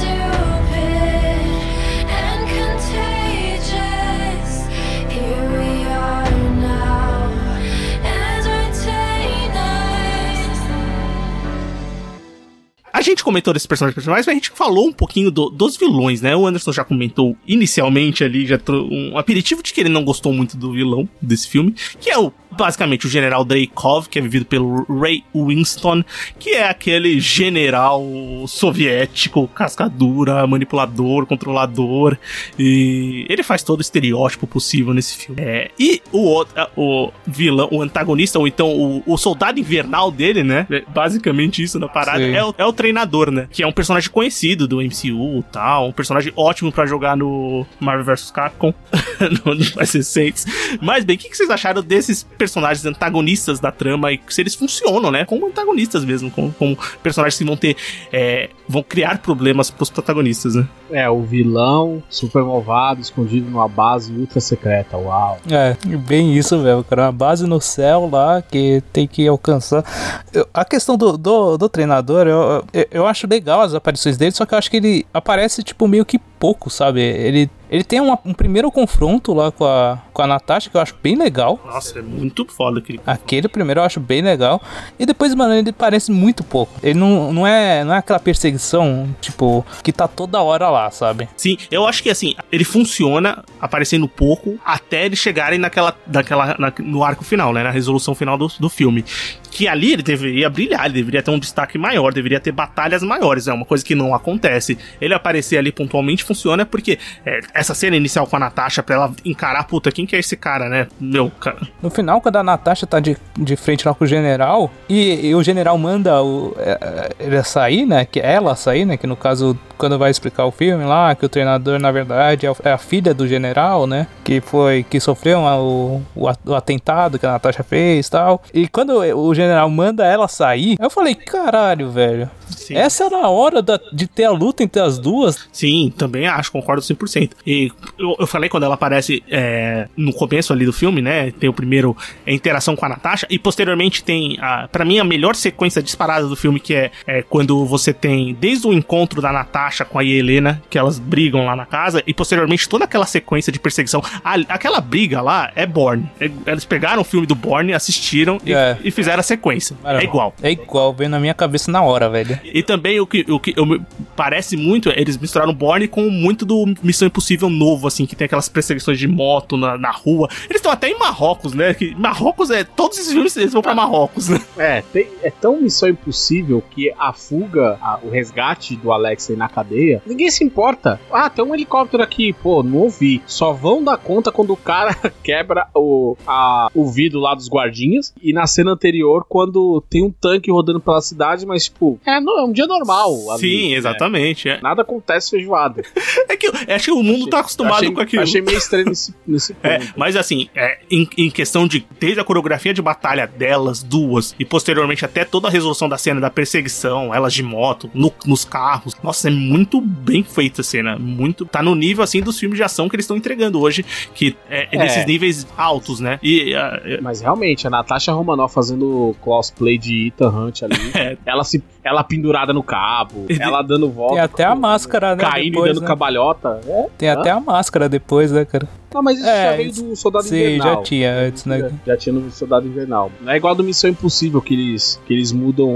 A gente comentou desses personagens mas a gente falou um pouquinho do, dos vilões, né? O Anderson já comentou inicialmente ali, já um aperitivo de que ele não gostou muito do vilão desse filme, que é o basicamente o general Dreykov, que é vivido pelo Ray Winston, que é aquele general soviético, cascadura, manipulador, controlador, e ele faz todo o estereótipo possível nesse filme. É, e o, o vilão, o antagonista, ou então o, o soldado invernal dele, né? É basicamente isso na parada, é o, é o, treinador, né? Que é um personagem conhecido do MCU e tal, um personagem ótimo para jogar no Marvel vs Capcom, no mais recentes. Mas bem, o que, que vocês acharam desses personagens? antagonistas da trama e se eles funcionam, né? Como antagonistas mesmo, como, como personagens que vão ter. É, vão criar problemas pros protagonistas, né? É, o vilão super malvado, escondido numa base ultra secreta, uau. É, bem isso mesmo, cara. Uma base no céu lá que tem que alcançar. Eu, a questão do, do, do treinador, eu, eu, acho legal as aparições dele, só que eu acho que ele aparece, tipo, meio que pouco, sabe? Ele ele tem uma, um primeiro confronto lá com a, com a Natasha, que eu acho bem legal. Nossa, é muito foda aquele confronto. Aquele primeiro eu acho bem legal. E depois, mano, ele parece muito pouco. Ele não, não, é, não é aquela perseguição, tipo, que tá toda hora lá, sabe? Sim, eu acho que assim, ele funciona aparecendo pouco até eles chegarem naquela, naquela, na, no arco final, né? Na resolução final do, do filme que ali ele deveria brilhar, ele deveria ter um destaque maior, deveria ter batalhas maiores, é uma coisa que não acontece. Ele aparecer ali pontualmente funciona porque é, essa cena inicial com a Natasha pra ela encarar, puta, quem que é esse cara, né? Meu, cara. No final, quando a Natasha tá de, de frente lá com o general, e, e o general manda o, é, é, ele sair, né? Que ela sair, né? Que no caso, quando vai explicar o filme lá, que o treinador, na verdade, é, é a filha do general, né? Que foi. que sofreu uma- o, o atentado que a Natasha fez e tal. E quando o general manda ela sair, eu falei, caralho, velho. Sim. Essa era a hora da- de ter a luta entre as duas. Sim, também acho, concordo 100%. E eu, eu falei quando ela aparece é, no começo ali do filme, né? Tem o primeiro a interação com a Natasha e posteriormente tem, a, para mim, a melhor sequência disparada do filme, que é, é quando você tem desde o encontro da Natasha com a Helena, que elas brigam lá na casa, e posteriormente toda aquela sequência de perseguição. A- aquela briga lá é Borne. É- eles pegaram o filme do Borne, assistiram e, É. e fizeram a sequência. É igual. É igual, veio na minha cabeça na hora, velho. E também o que, o que eu me- parece muito, eles misturaram Borne com muito do Missão Impossível novo, assim, que tem aquelas perseguições de moto na, na rua. Eles estão até em Marrocos, né? Que Marrocos é. Todos esses filmes eles vão pra Marrocos, né? É, tem- é tão missão impossível que a fuga, a- o resgate do Alexei na cadeia, ninguém se importa. Ah, tem um helicóptero aqui, pô, não ouvi. Só vão dar conta quando o cara quebra o, a- o vidro lá dos guardinhas. E na cena anterior, quando tem um tanque rodando pela cidade, mas tipo, é, é um dia normal. Sim, né? exatamente. É, Nada acontece feijoada. é que eu acho que o mundo tá acostumado achei, com aquilo. Achei meio estranho nesse, nesse ponto. É, mas assim, é, em, em questão de desde a coreografia de batalha delas duas e posteriormente até toda a resolução da cena da perseguição, elas de moto, no- nos carros, nossa, é muito bem feita a cena, muito tá no nível assim dos filmes de ação que eles estão entregando hoje, que é, é É. nesses níveis altos, né? E é, Mas realmente, a Natasha Romanoff fazendo cosplay de Ethan Hunt ali, É. ela se ela pendurada no cabo, E- ela dando volta. Tem até a máscara, né? Caindo depois, e dando né? cabalhota. É? Tem Hã? até a máscara depois, né, cara? Não, mas isso É, já veio do Soldado Sim, Invernal. já tinha antes, né? Já, já tinha no Soldado Invernal. Não é igual do Missão Impossível que eles, que eles mudam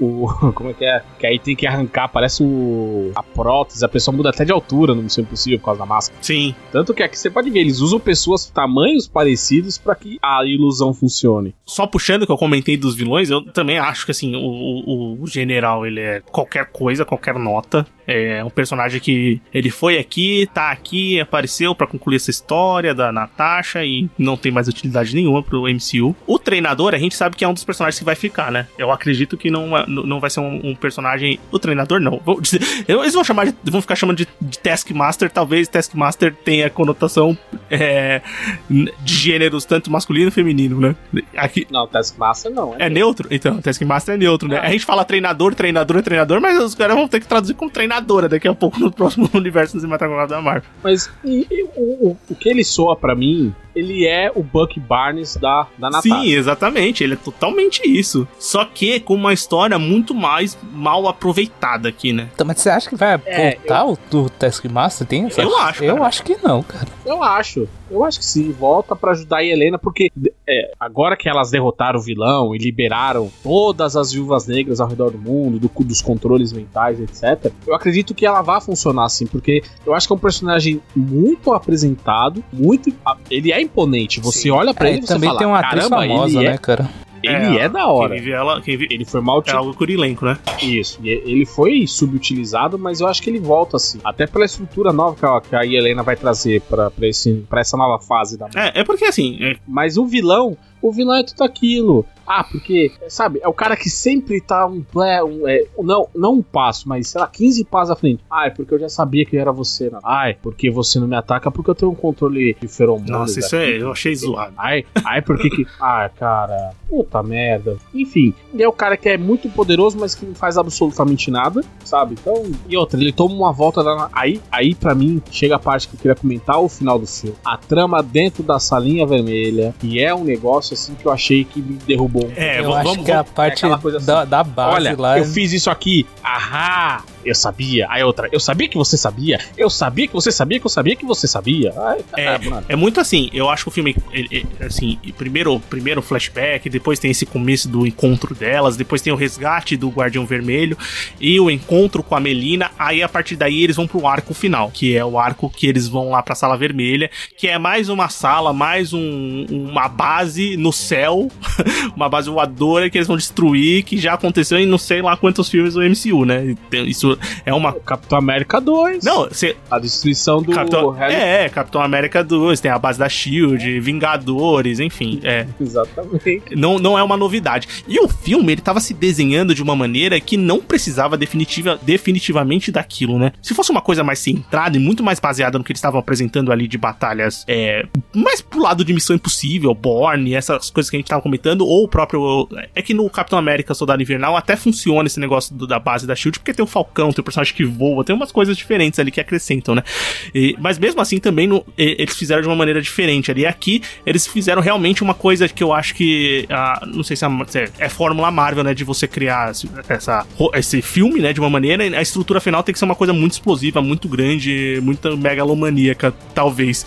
o. Como é que é? Que aí tem que arrancar, parece o. a prótese, a pessoa muda até de altura no Missão Impossível por causa da máscara. sim, Tanto que aqui você pode ver, eles usam pessoas tamanhos parecidos pra que a ilusão funcione. só puxando que eu comentei dos vilões, eu também acho que assim, o, o, o general ele é qualquer coisa, qualquer nota. É um personagem que ele foi aqui, tá aqui, apareceu pra concluir essa história da Natasha e não tem mais utilidade nenhuma pro MCU. O treinador, a gente sabe que é um dos personagens que vai ficar, né? Eu acredito que não, é- não vai ser um, um personagem. O treinador não. Vou dizer- eles vão chamar de, vão ficar chamando de, de Taskmaster. Talvez Taskmaster tenha conotação é, de gêneros tanto masculino e feminino, né? Aqui, Não, Taskmaster não. é neutro? Então, Taskmaster é neutro, né? Ah. A gente fala treinador, treinador, treinador, mas os caras vão ter que traduzir como treinadora daqui a pouco no próximo universo cinematográfico da Marvel. Mas e- e o, o, o que ele soa pra mim, ele é o Buck Barnes da, da Natasha. Sim, exatamente. Ele é totalmente isso. Só que com uma história muito mais mal aproveitada aqui, né? Então, mas você acha que vai É, voltar o do Taskmaster? Tem essa? Eu acho, Eu cara. acho que não, cara. Eu acho. Eu acho que sim. Volta pra ajudar a Helena, porque é, agora que elas derrotaram o vilão e liberaram todas as viúvas negras ao redor do mundo, do- dos controles mentais, etc., eu acredito que ela vai funcionar assim, porque eu acho que é um personagem muito apresentado, muito. Ele é imponente. Você Sim. olha pra É, ele e você também fala, tem uma atriz famosa, ele, né, cara? É, ele é, da hora. Quem vive ela, quem vive... Ele foi mal É algo por elenco, né? Isso, e ele foi subutilizado, mas eu acho que ele volta assim. Até pela estrutura nova que a, que a Helena vai trazer pra, pra, esse, pra essa nova fase da É, é porque assim, é, Mas o vilão, o vilão é tudo aquilo. Ah, porque, sabe, é o cara que sempre tá um, um é, não, não um passo, mas sei lá, 15 passos à frente. Ah, é porque eu já sabia que era você, né? Ai, porque você não me ataca porque eu tenho um controle de feromonas. nossa, isso aqui. é, eu achei zoado. Ai, ai, por que que. Ah, cara, puta merda. Enfim, ele é o cara que é muito poderoso, mas que não faz absolutamente nada, sabe? Então, e outra, ele toma uma volta da. Aí, aí para mim, chega a parte que eu queria comentar, o final do filme. A trama dentro da salinha vermelha, e é um negócio assim que eu achei que me derrubou. Um É, eu vamos, acho vamos, que a parte aquela coisa assim, da, da base Olha, lá. eu fiz isso aqui. Ahá! Eu sabia. Aí outra, eu sabia que você sabia. Eu sabia que você sabia que eu sabia que você sabia. Ai, caramba, mano. É muito assim, eu acho que o filme, ele- ele- assim, primeiro, primeiro flashback, depois tem esse começo do encontro delas, depois tem o resgate do Guardião Vermelho e o encontro com a Melina, aí a partir daí eles vão pro arco final, que é o arco que eles vão lá pra Sala Vermelha, que é mais uma sala, mais um- uma base no céu, uma base voadora que eles vão destruir, que já aconteceu em não sei lá quantos filmes do MCU, né? Isso. É uma. Capitão América 2. Não, você. A destruição do Capitão... Harry- É, Capitão América 2, tem a base da Shield, Vingadores, enfim. É. Exatamente. Não, não é uma novidade. E o filme, ele tava se desenhando de uma maneira que não precisava definitiva, definitivamente daquilo, né? Se fosse uma coisa mais centrada e muito mais baseada no que eles estavam apresentando ali de batalhas é, mais pro lado de Missão Impossível, Borne, essas coisas que a gente tava comentando, ou o próprio. É que no Capitão América Soldado Invernal até funciona esse negócio do- da base da Shield, porque tem o Falcão, tem o personagem que voa, tem umas coisas diferentes ali que acrescentam, né? E- mas mesmo assim também no- eles fizeram de uma maneira diferente ali. Aqui eles fizeram realmente uma coisa que eu acho que. ah, não sei se é, se é- é fórmula Marvel, né? De você criar esse- essa, esse filme, né? De uma maneira. A estrutura final tem que ser uma coisa muito explosiva, muito grande, muito megalomaníaca, talvez.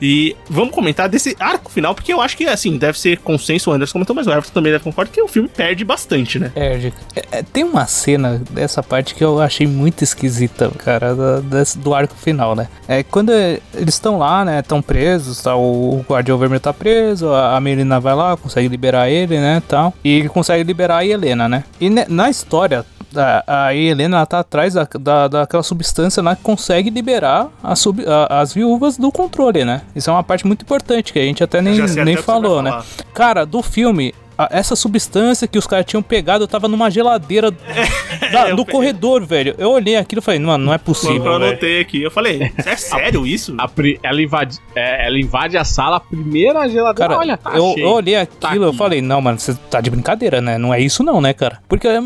E vamos comentar desse arco final, porque eu acho que, assim, deve ser consenso. O Anderson comentou, mas o Também deve concordar que o filme perde bastante, né? Perde. É, é, tem uma cena dessa parte que eu achei muito esquisita, cara, desse- do arco final, né? É quando eles estão lá, né? Estão presos, tá? O, o Guardião Vermelho tá preso, a, a Melina vai lá, consegue liberar ele, né? Tal. E ele consegue liberar a Helena, né? E ne- na história. A, a Helena ela tá atrás da, da, daquela substância lá que consegue liberar a sub- a- as viúvas do controle, né? Isso é uma parte muito importante que a gente até nem, nem até falou, né? Cara, do filme, a- essa substância que os caras tinham pegado tava numa geladeira da- eu do pe- corredor, velho. Eu olhei aquilo e falei, mano, não é Eu possível, velho. anotei aqui. Eu falei, é sério isso? A ela, invade, é, ela invade a sala, a primeira geladeira. Cara, olha, tá eu, eu olhei Tá aquilo e eu falei, não, mano, você tá de brincadeira, né? Não é isso não, né, cara? Porque, É,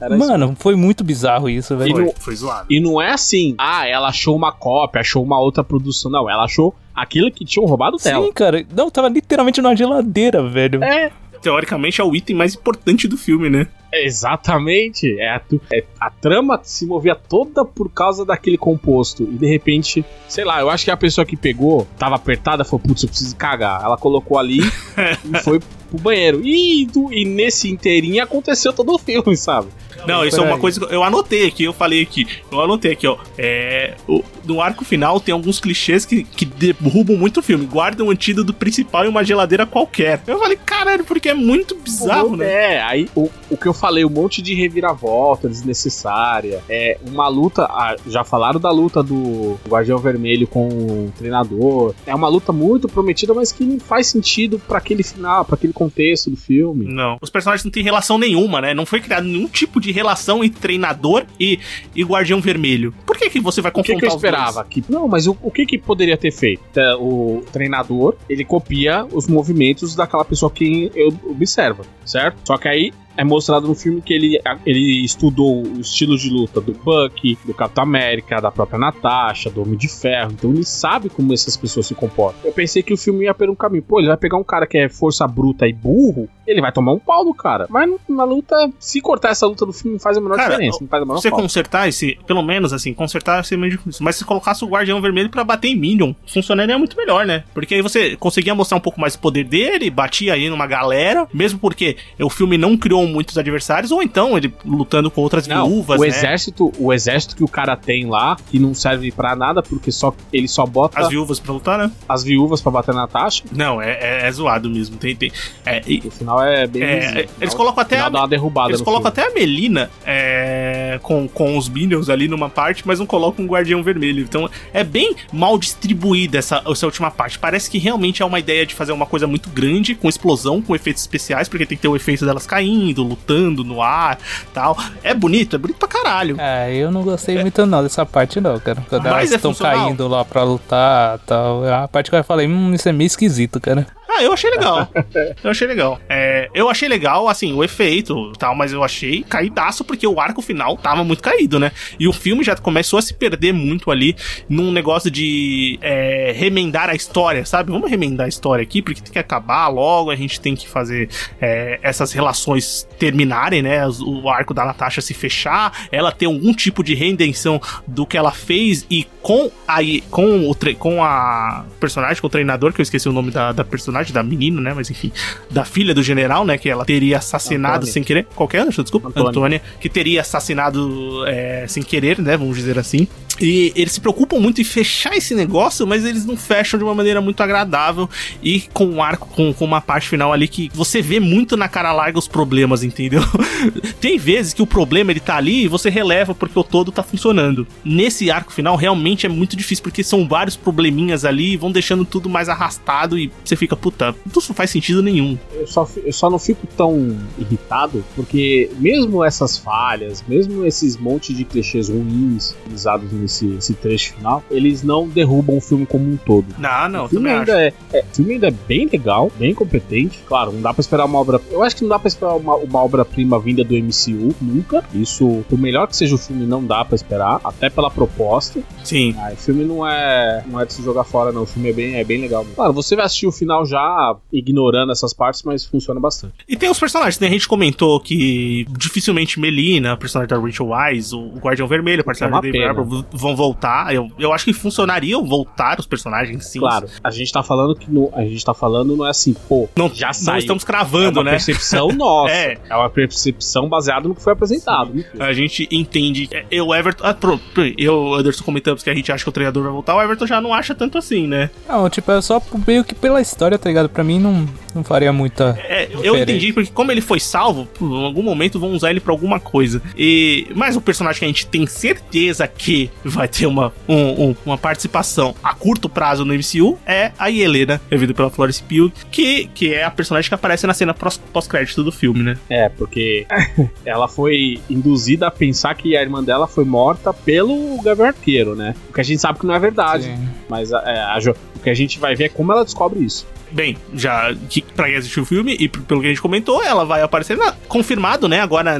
era isso. mano, foi muito bizarro isso, velho. Foi, foi zoado. E não é assim, ah, ela achou uma cópia, achou uma outra produção. Não, ela achou aquilo que tinham roubado dela. Sim, cara. Não, tava literalmente numa geladeira, velho. É, Teoricamente é o item mais importante do filme, né? exatamente. É a, é- a trama se movia toda por causa daquele composto. E de repente, sei lá, eu acho que a pessoa que pegou, tava apertada, falou, putz, eu preciso cagar. Ela colocou ali e foi pro banheiro. E, e nesse inteirinho aconteceu todo o filme, sabe? Não, isso é uma coisa que eu anotei aqui, eu falei aqui. Eu anotei aqui, ó. É, o- no arco final tem alguns clichês que, que derrubam muito o filme. Guardam o antídoto principal em uma geladeira qualquer. Eu falei, caralho, porque é muito bizarro, né? É, aí o, o que eu falei, um monte de reviravolta desnecessária. É uma luta. ah, já falaram da luta do Guardião Vermelho com o treinador. É uma luta muito prometida, mas que não faz sentido pra aquele final, pra aquele contexto do filme. Não. Os personagens não têm relação nenhuma, né? Não foi criado nenhum tipo de relação entre treinador e, e Guardião Vermelho. Por que, que você vai O que, confrontar que eu esperava? Que, não, mas o, o que, que poderia ter feito? É, O treinador, ele copia os movimentos daquela pessoa que eu observa, certo? Só que aí é mostrado no filme que ele, ele estudou os estilos de luta do Bucky, do Capitão América, da própria Natasha, do Homem de Ferro. Então ele sabe como essas pessoas se comportam. Eu pensei que o filme ia por um caminho. Pô, ele vai pegar um cara que é força bruta e burro, ele vai tomar um pau do cara. Mas na luta, se cortar essa luta do filme, não faz a menor Cara, diferença. Não faz a menor Você falta. consertar esse, pelo menos assim, consertar esse meio difícil. Mas se colocasse o Guardião Vermelho pra bater em Minion, funcionaria muito melhor, né? Porque aí você conseguia mostrar um pouco mais o poder dele, batia aí numa galera, mesmo porque o filme não criou muitos adversários, ou então ele lutando com outras Não, viúvas, o né? exército, o exército que o cara tem lá, que não serve pra nada, porque só ele só bota As as, viúvas pra lutar, né? viúvas pra bater na taxa. Não, é, é- é zoado mesmo. Tem, tem, é, e- No final é bem. é, visível. Eles colocam até a, dá uma derrubada. Eles colocam filme. até a Melina é, com, com os Minions ali numa parte, mas não colocam um Guardião Vermelho. Então é bem mal distribuída essa, essa última parte. Parece que realmente é uma ideia de fazer uma coisa muito grande, com explosão, com efeitos especiais, porque tem que ter o efeito delas caindo, lutando no ar tal. É bonito, é bonito pra caralho. É, eu não gostei muito não dessa parte não, cara. Quando Mas elas é estão funcional. caindo lá pra lutar tal. É a parte que eu falei, hum, isso é meio esquisito, cara. Ah, eu achei legal. eu achei legal. É, eu achei legal, assim, o efeito e tal, mas eu achei caidaço porque o arco final tava muito caído, né? E o filme já começou a se perder muito ali num negócio de é, remendar a história, sabe? Vamos remendar a história aqui porque tem que acabar logo, a gente tem que fazer é, essas relações terminarem, né? O arco da Natasha se fechar, ela ter algum tipo de redenção do que ela fez e com a, com o tre- com a personagem, com o treinador, que eu esqueci o nome da, da personagem, da menina, né? Mas enfim, da filha do general, né? Que ela teria assassinado Antônia. sem querer. Qualquer, desculpa, Antônia. Antônia, que teria assassinado é, sem querer, né? Vamos dizer assim. E eles se preocupam muito em fechar esse negócio, mas eles não fecham de uma maneira muito agradável e com um arco, com, com uma parte final ali que você vê muito na cara larga os problemas, entendeu? Tem vezes que o problema ele tá ali e você releva porque o todo tá funcionando. Nesse arco final realmente é muito difícil porque são vários probleminhas ali e vão deixando tudo mais arrastado e você fica, puta, isso não faz sentido nenhum. Eu só, eu só não fico tão irritado porque mesmo essas falhas, mesmo esses montes de clichês ruins utilizados nesse, nesse trecho final, eles não derrubam o filme como um todo. Não, não, o filme ainda acho. é, é, o filme ainda é bem legal, bem competente. Claro, não dá pra esperar uma obra. Eu acho que não dá pra esperar uma, uma obra-prima vinda do MCU, nunca. Isso, por melhor que seja o filme, não dá pra esperar, até pela proposta. Sim. Ah, o filme não é, não é de se jogar fora, não. O filme é bem, é bem legal. Mesmo. Claro, você vai assistir o final já ignorando essas partes, mas funciona bastante. E tem os personagens, né? A gente comentou que dificilmente Melina, a personagem da Rachel Wise, o Guardião Vermelho, a personagem pena. Arbor, vão voltar. Eu, eu acho que funcionariam voltar os personagens, sim. Claro, a gente tá falando que no, a gente tá falando não é assim, pô, Não, já não saiu. estamos é cravando, uma né? percepção nossa. É. é. uma percepção baseada no que foi apresentado. A gente entende. é, Eu, Everton. Ah, pronto. Eu, Anderson, comentamos que a gente acha que o treinador vai voltar. O Everton já não acha tanto assim, né? Não, tipo, é só meio que pela história, tá ligado? Pra mim não, não faria muita. É, eu entendi, porque como ele foi salvo, em algum momento vão usar ele pra alguma coisa. E, mas o personagem que a gente tem certeza que vai ter uma, um- um- uma participação a curto prazo no MCU é a Helena, vivida pela Florence Pugh, que, que é a personagem que aparece na cena pós- pós-crédito do filme, né? É, porque ela foi induzida a pensar que a irmã dela foi morta pelo Gavião Arqueiro, né? O que a gente sabe que não é verdade. Sim. Mas é, a Jo- o que a gente vai ver é como ela descobre isso. Bem, já que pra quem assistiu o filme e pelo que a gente comentou, ela vai aparecer na- confirmado, né? Agora,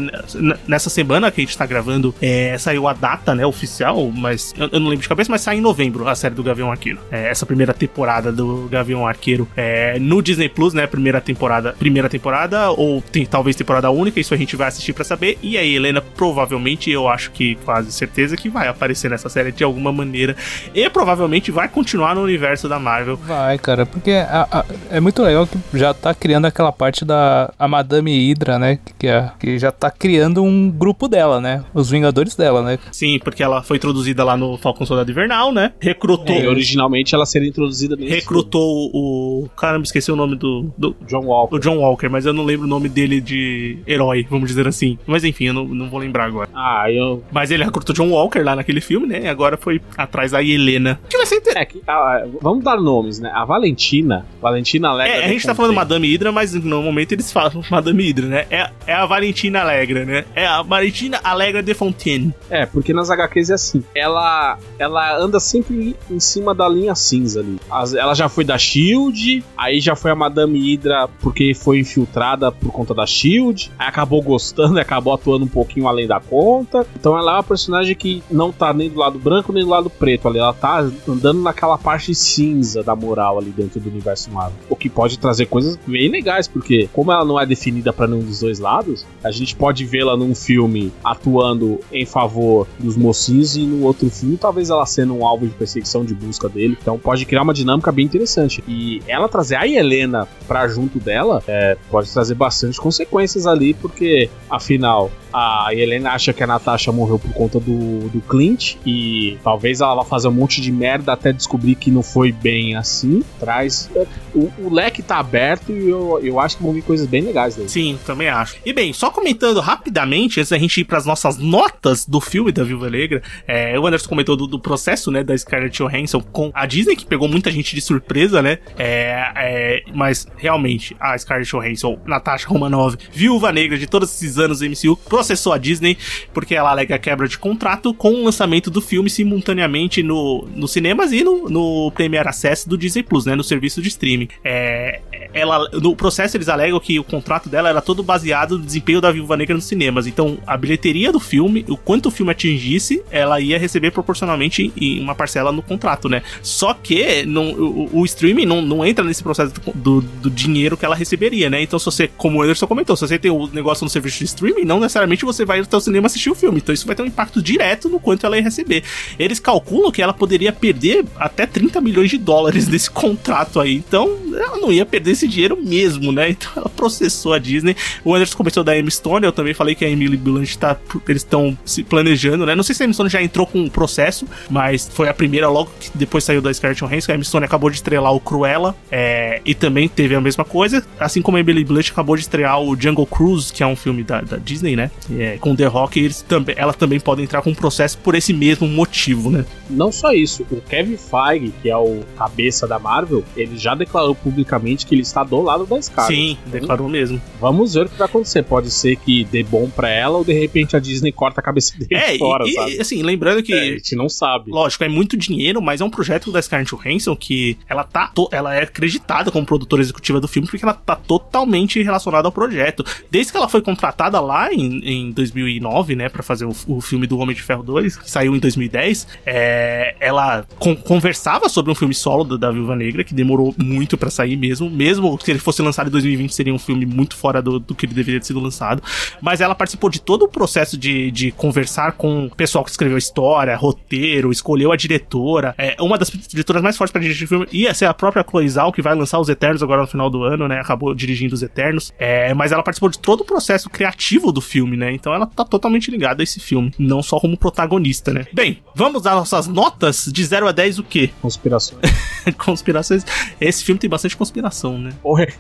nessa semana que a gente tá gravando, é, saiu a data, né, oficial, mas eu, eu não lembro de cabeça, mas sai em novembro a série do Gavião Arqueiro. É, essa primeira temporada do Gavião Arqueiro é, no Disney Plus, né? Primeira temporada, primeira temporada, ou tem talvez temporada única, isso a gente vai assistir pra saber. E a Helena, provavelmente, eu acho que quase certeza que vai aparecer nessa série de alguma maneira. E provavelmente vai continuar no universo da Marvel. Vai, cara, porque a- a- é muito legal que já tá criando aquela parte da a Madame Hydra, né? Que, é, que já tá criando um grupo dela, né? Os Vingadores dela, né? Sim, porque ela foi introduzida lá no Falcão Soldado Invernal, né? Recrutou. E originalmente ela seria introduzida nesse Recrutou o. Caramba, esqueci o nome do, do. John Walker. O John Walker, mas eu não lembro o nome dele de herói, vamos dizer assim. Mas enfim, eu não, não vou lembrar agora. Ah, eu. Mas ele recrutou John Walker lá naquele filme, né? E agora foi atrás da Helena. Que vai ser inter... É que. ah, vamos dar nomes, né? A Valentina. Valentina Alegra. É, a gente tá falando Madame Hydra, mas no momento eles falam Madame Hydra, né? É, é a Valentina Alegra, né? É a Valentina Alegra de Fontaine. É, porque nas HQs é assim. Ela, ela anda sempre em cima da linha cinza ali. As- ela já foi da Shield, aí já foi a Madame Hydra porque foi infiltrada por conta da Shield, aí acabou gostando e acabou atuando um pouquinho além da conta. Então ela é uma personagem que não tá nem do lado branco nem do lado preto ali. Ela tá andando naquela parte cinza da moral ali dentro do universo O que pode trazer coisas bem legais, porque como ela não é definida pra nenhum dos dois lados, a gente pode vê-la num filme atuando em favor dos mocinhos e no outro filme talvez ela sendo um alvo de perseguição de busca dele. Então pode criar uma dinâmica bem interessante. E ela trazer a Helena pra junto dela é, pode trazer bastante consequências ali, porque afinal a Helena acha que a Natasha morreu por conta do, do Clint e talvez ela vá fazer um monte de merda até descobrir que não foi bem assim. Traz. O, o leque tá aberto e eu, eu acho que vão vir coisas bem legais daí. Sim, também acho. E bem, só comentando rapidamente, antes da gente ir pras nossas notas do filme da Viúva Negra, é, o Anderson comentou do, do processo, né, da Scarlett Johansson com a Disney, que pegou muita gente de surpresa, né, é, é, mas realmente, a Scarlett Johansson, Natasha Romanoff, Viúva Negra de todos esses anos MCU, processou a Disney porque ela alega quebra de contrato com o lançamento do filme simultaneamente no, nos cinemas e no, no Premier Access do Disney Plus, né, no serviço de streaming. É, ela, no processo eles alegam que o contrato dela era todo baseado no desempenho da Viúva Negra nos cinemas. Então, a bilheteria do filme, o quanto o filme atingisse, ela ia receber proporcionalmente uma parcela no contrato, né? Só que não, o, o streaming não, não entra nesse processo do, do, do dinheiro que ela receberia, né? Então, se você, como o Anderson comentou, se você tem o negócio no serviço de streaming, não necessariamente obviamente você vai até o cinema assistir o filme. Então isso vai ter um impacto direto no quanto ela ia receber. Eles calculam que ela poderia perder até 30 milhões de dólares desse contrato aí. Então ela não ia perder esse dinheiro mesmo, né? Então ela processou a Disney. O Anderson começou da Emma Stone, eu também falei que a Emily Blunt tá. Eles estão se planejando, né? Não sei se a Emma Stone já entrou com um processo, mas foi a primeira logo que depois saiu da Scarlett Johansson. A Emma Stone acabou de estrelar o Cruella é, e também teve a mesma coisa. Assim como a Emily Blunt acabou de estrear o Jungle Cruise, que é um filme da, da Disney, né? É, com The Rock, eles também, ela também pode entrar com um processo por esse mesmo motivo, né? Não só isso, o Kevin Feige, que é o cabeça da Marvel, ele já declarou publicamente que ele está do lado da Scarlett. Sim, Então, declarou mesmo. Vamos ver o que vai acontecer. Pode ser que dê bom pra ela ou de repente a Disney corta a cabeça dele É, fora, e, sabe? e, assim, lembrando que. É, a gente não sabe. Lógico, é muito dinheiro, mas é um projeto da Scarlett Johansson que ela tá, ela é acreditada como produtora executiva do filme porque ela tá totalmente relacionada ao projeto. Desde que ela foi contratada lá em, em 2009, né, para fazer o, o filme do Homem de Ferro 2, que saiu em 2010, é, ela con- conversava sobre um filme solo da, da Viúva Negra que demorou muito pra sair mesmo, mesmo se ele fosse lançado em 2020 seria um filme muito fora do, do que ele deveria ter sido lançado, mas ela participou de todo o processo de, de conversar com o pessoal que escreveu história, roteiro, escolheu a diretora. É, uma das diretoras mais fortes pra dirigir filme ia ser a própria Chloe Zhao, que vai lançar Os Eternos agora no final do ano, né? Acabou dirigindo Os Eternos. É, mas ela participou de todo o processo criativo do filme, né? Então ela tá totalmente ligada a esse filme, não só como protagonista, né? Bem, vamos dar nossas notas de 0 a 10 o quê? Conspirações. Conspirações. Esse filme tem bastante conspiração, né?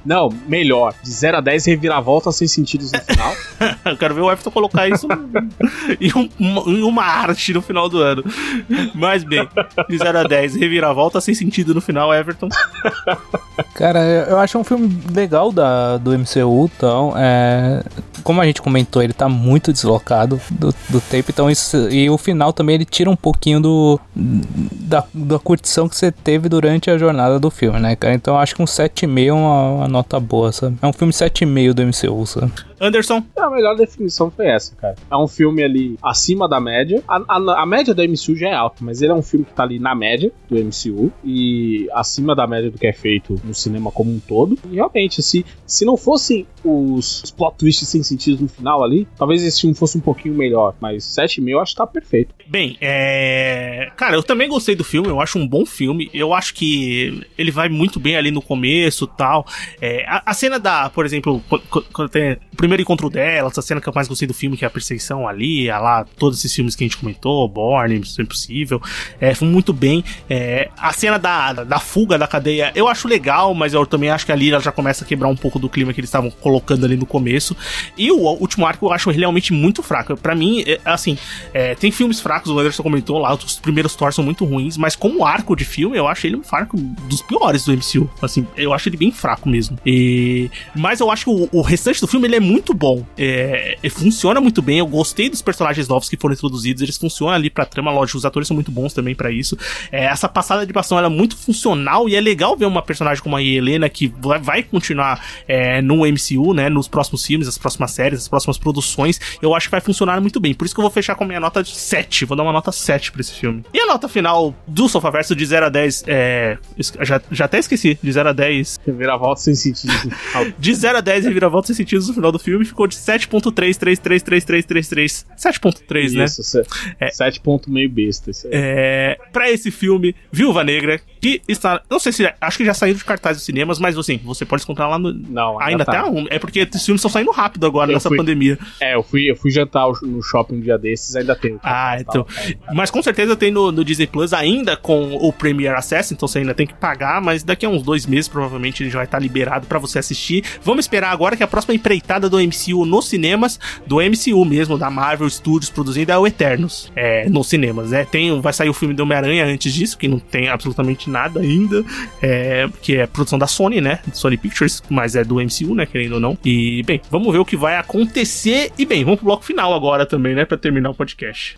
Não, melhor. De 0 a 10, reviravolta sem sentidos no final. Eu quero ver o Everton colocar isso em, um- uma, em uma arte no final do ano. Mas bem, de 0 a 10, reviravolta sem sentido no final, Everton. Cara, eu eu acho um filme legal da, do MCU, então, é, como a gente comentou, ele tá muito deslocado do, do tempo, então isso, e o final também ele tira um pouquinho do da, da curtição que você teve durante a jornada do filme, né, cara? Então acho que um 7,5 é uma, uma nota boa, sabe? É um filme 7,5 do MCU, sabe? Anderson, a melhor definição foi essa, cara. É um filme ali acima da média. A, a- a média do MCU já é alta, mas ele é um filme que tá ali na média do MCU e acima da média do que é feito no cinema como um todo. E realmente, se, se não fossem os, os plot twists sem sentido no final ali, talvez esse filme fosse um pouquinho melhor. Mas 7,5 eu acho que tá perfeito. bem, é. Cara, eu também gostei do filme, eu acho um bom filme. Eu acho que ele vai muito bem ali no começo tal. É, a, a cena da, por exemplo, quando, tem o primeiro encontro dela, essa cena que eu mais gostei do filme, que é a perseguição ali, a lá, todos esses filmes que a gente comentou, Born, Missão Impossível, é, foi muito bem. É, a cena da, da fuga da cadeia, eu acho legal, mas eu também acho que ali ela já começa a quebrar um pouco do clima que eles estavam colocando ali no começo. E o último arco eu acho realmente muito fraco. Pra mim, é, assim, é, tem filmes fracos, o Anderson comentou lá, os primeiros Thor são muito ruins, mas como arco de filme, eu acho ele um arco dos piores do MCU. Assim, eu acho ele bem fraco mesmo. E, mas eu acho que o, o restante do filme ele é muito bom. É, ele funciona muito bem. Eu gostei dos personagens novos que foram introduzidos. Eles funcionam ali pra trama. Lógico, os atores são muito bons também pra isso. É, essa passada de bastão é muito funcional e é legal ver uma personagem como a Helena que vai, continuar é, no MCU, né? Nos próximos filmes, as próximas séries, as próximas produções. Eu acho que vai funcionar muito bem. Por isso que eu vou fechar com a minha nota de 7. Vou dar uma nota 7 pra esse filme. E a nota final do Sofaverso de 0 a 10 é. Já, já até esqueci. De 0 a 10 Reviravolta sem sentido de 0 a 10 reviravolta sem sentidos no final do filme ficou de 7.3333333. 7.3, né? Isso, se- É. sete ponto meio besta. Isso aí. É, pra esse filme, Viúva Negra, que está. Não sei se. Acho que já saiu de cartaz dos cinemas, mas assim, você pode encontrar lá no. Não, Ainda tá. tá um. É porque esses filmes estão saindo rápido agora Eu nessa fui- pandemia. É, eu fui, eu fui jantar no shopping um dia desses, ainda tem. Ah, então. Mas com certeza tem no, no Disney Plus ainda com o Premier Access, então você ainda tem que pagar, mas daqui a uns dois meses provavelmente ele já vai estar liberado pra você assistir. Vamos esperar agora que a próxima empreitada do MCU nos cinemas, do MCU mesmo, da Marvel Studios produzindo, é o Eternos. É, nos cinemas, né? Tem, vai sair o filme do Homem-Aranha antes disso, que não tem absolutamente nada ainda, é, que é produção da Sony, né? Sony Pictures, mas é do MCU, né? Querendo ou não. E, bem, vamos ver o que vai acontecer. E, bem, vamos pro bloco final agora também, né? Pra terminar o podcast.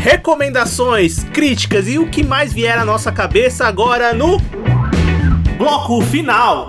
Recomendações, críticas e o que mais vier à nossa cabeça agora no bloco final.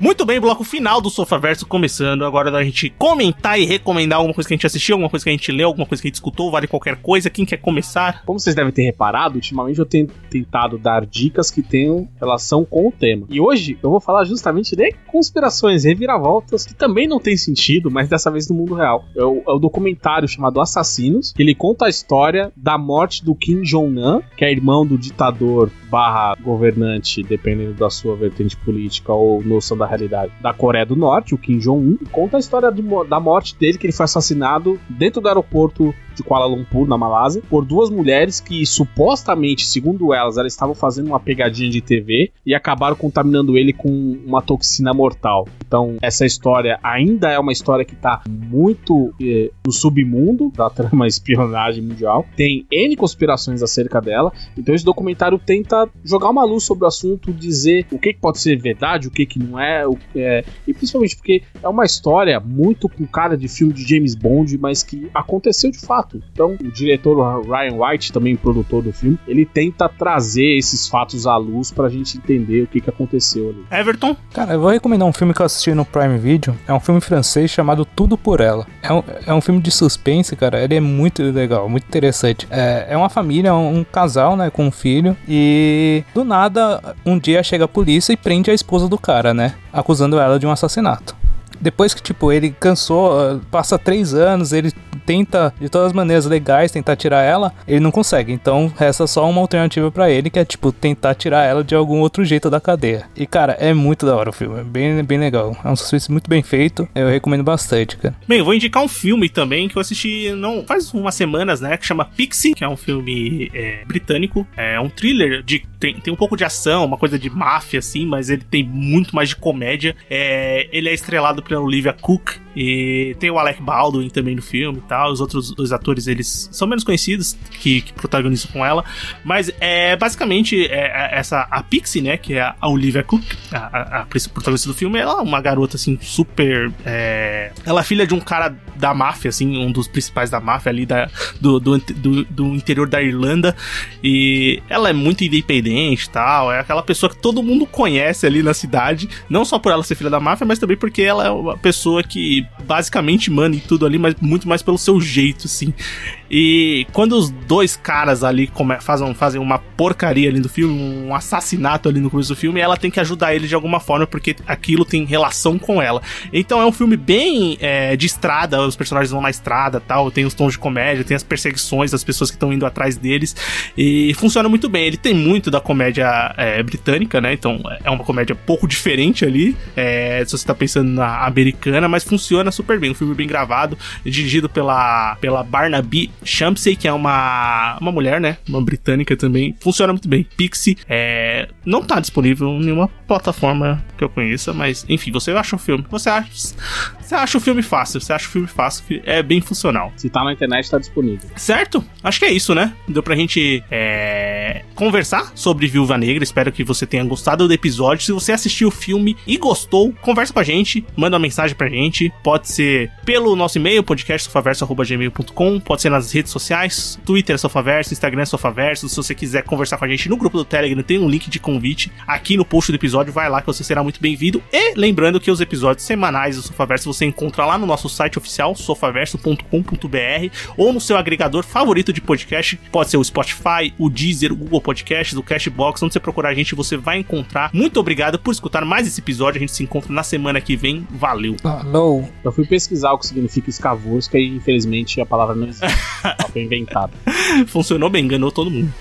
Muito bem, bloco final do Sofaverso começando. Agora da gente comentar e recomendar alguma coisa que a gente assistiu, alguma coisa que a gente leu, alguma coisa que a gente escutou, vale qualquer coisa. Quem quer começar? Como vocês devem ter reparado, ultimamente eu tenho tentado dar dicas que tenham relação com o tema. E hoje eu vou falar justamente de conspirações, reviravoltas, que também não tem sentido, mas dessa vez no mundo real. É o, é o documentário chamado Assassinos, que ele conta a história da morte do Kim Jong-un, que é irmão do ditador barra governante, dependendo da sua vertente política ou noção da realidade, da Coreia do Norte, o Kim Jong-un, conta a história de, da morte dele, que ele foi assassinado dentro do aeroporto de Kuala Lumpur, na Malásia, por duas mulheres que supostamente, segundo elas, elas estavam fazendo uma pegadinha de TV e acabaram contaminando ele com uma toxina mortal. Então, essa história ainda é uma história que está muito eh, no submundo da trama espionagem mundial. Tem N conspirações acerca dela. Então, esse documentário tenta jogar uma luz sobre o assunto, dizer o que, que pode ser verdade, o que, que não é, o, é, e principalmente porque é uma história muito com cara de filme de James Bond, mas que aconteceu de fato. Então, o diretor Ryan White, também produtor do filme, ele tenta trazer esses fatos à luz pra gente entender o que, que aconteceu ali. Everton? Cara, eu vou recomendar um filme que eu assisti no Prime Video. É um filme francês chamado Tudo por Ela. É um, é um filme de suspense, cara. Ele é muito legal, muito interessante. É, é uma família, um casal, né, com um filho. E do nada, um dia chega a polícia e prende a esposa do cara, né? Acusando ela de um assassinato depois que, tipo, ele cansou, ah, passa três anos, ele tenta, de todas as maneiras legais, tentar tirar ela, ele não consegue. Então resta só uma alternativa para ele, que é tipo tentar tirar ela de algum outro jeito da cadeia. E cara, é muito da hora o filme, é bem, bem legal. É um suspense muito bem feito, eu recomendo bastante, cara. Bem, eu vou indicar um filme também que eu assisti não faz umas semanas, né, que chama Pixie, que é um filme é, britânico, é um thriller de tem, tem um pouco de ação, uma coisa de máfia assim, mas ele tem muito mais de comédia. É, ele é estrelado Olivia Cook e tem o Alec Baldwin também no filme e tal. Os outros dois atores, eles são menos conhecidos que, que protagonizam com ela. Mas é basicamente é, é, essa a Pixie, né? Que é a Olivia Cook, a, a, a protagonista do filme. Ela é uma garota assim, super. É... Ela é filha de um cara da máfia, assim, um dos principais da máfia ali da, do, do, do, do interior da Irlanda. E ela é muito independente tal. É aquela pessoa que todo mundo conhece ali na cidade. Não só por ela ser filha da máfia, mas também porque ela é uma pessoa que basicamente manda em tudo ali, mas muito mais pelo seu jeito, assim. E quando os dois caras ali fazem, fazem uma porcaria ali no filme, um assassinato ali no começo do filme, ela tem que ajudar ele de alguma forma, porque aquilo tem relação com ela. Então é um filme bem é, de estrada, os personagens vão na estrada tal, tem os tons de comédia, tem as perseguições das pessoas que estão indo atrás deles, e funciona muito bem. Ele tem muito da comédia é, britânica, né? Então é uma comédia pouco diferente ali, é, se você tá pensando na americana, mas funciona super bem. Um filme bem gravado, dirigido pela, pela Barnaby Shampsey, que é uma, uma mulher, né? Uma britânica também. Funciona muito bem. Pixie é, não tá disponível em nenhuma plataforma que eu conheça, mas enfim, você acha o filme. Você acha, você acha o filme fácil. Você acha o filme fácil. É bem funcional. Se tá na internet, tá disponível. Certo? Acho que é isso, né? Deu pra gente é, conversar sobre Viúva Negra. Espero que você tenha gostado do episódio. Se você assistiu o filme e gostou, conversa com a gente. Manda uma mensagem pra gente. Pode ser pelo nosso e-mail, podcastsofaverso.gmail.com. Pode ser nas redes sociais, Twitter é Sofaverso, Instagram é Sofaverso. Se você quiser conversar com a gente no grupo do Telegram, tem um link de convite aqui no post do episódio. Vai lá que você será muito bem-vindo. E lembrando que os episódios semanais do Sofaverso você encontra lá no nosso site oficial, sofaverso.com.br, ou no seu agregador favorito de podcast. Pode ser o Spotify, o Deezer, o Google Podcasts, o Cashbox. Onde você procurar a gente, você vai encontrar. Muito obrigado por escutar mais esse episódio. A gente se encontra na semana que vem. Valeu! Falou! Eu fui pesquisar o que significa escavosca e infelizmente a palavra não existe. Tá Foi inventado. Funcionou bem, enganou todo mundo.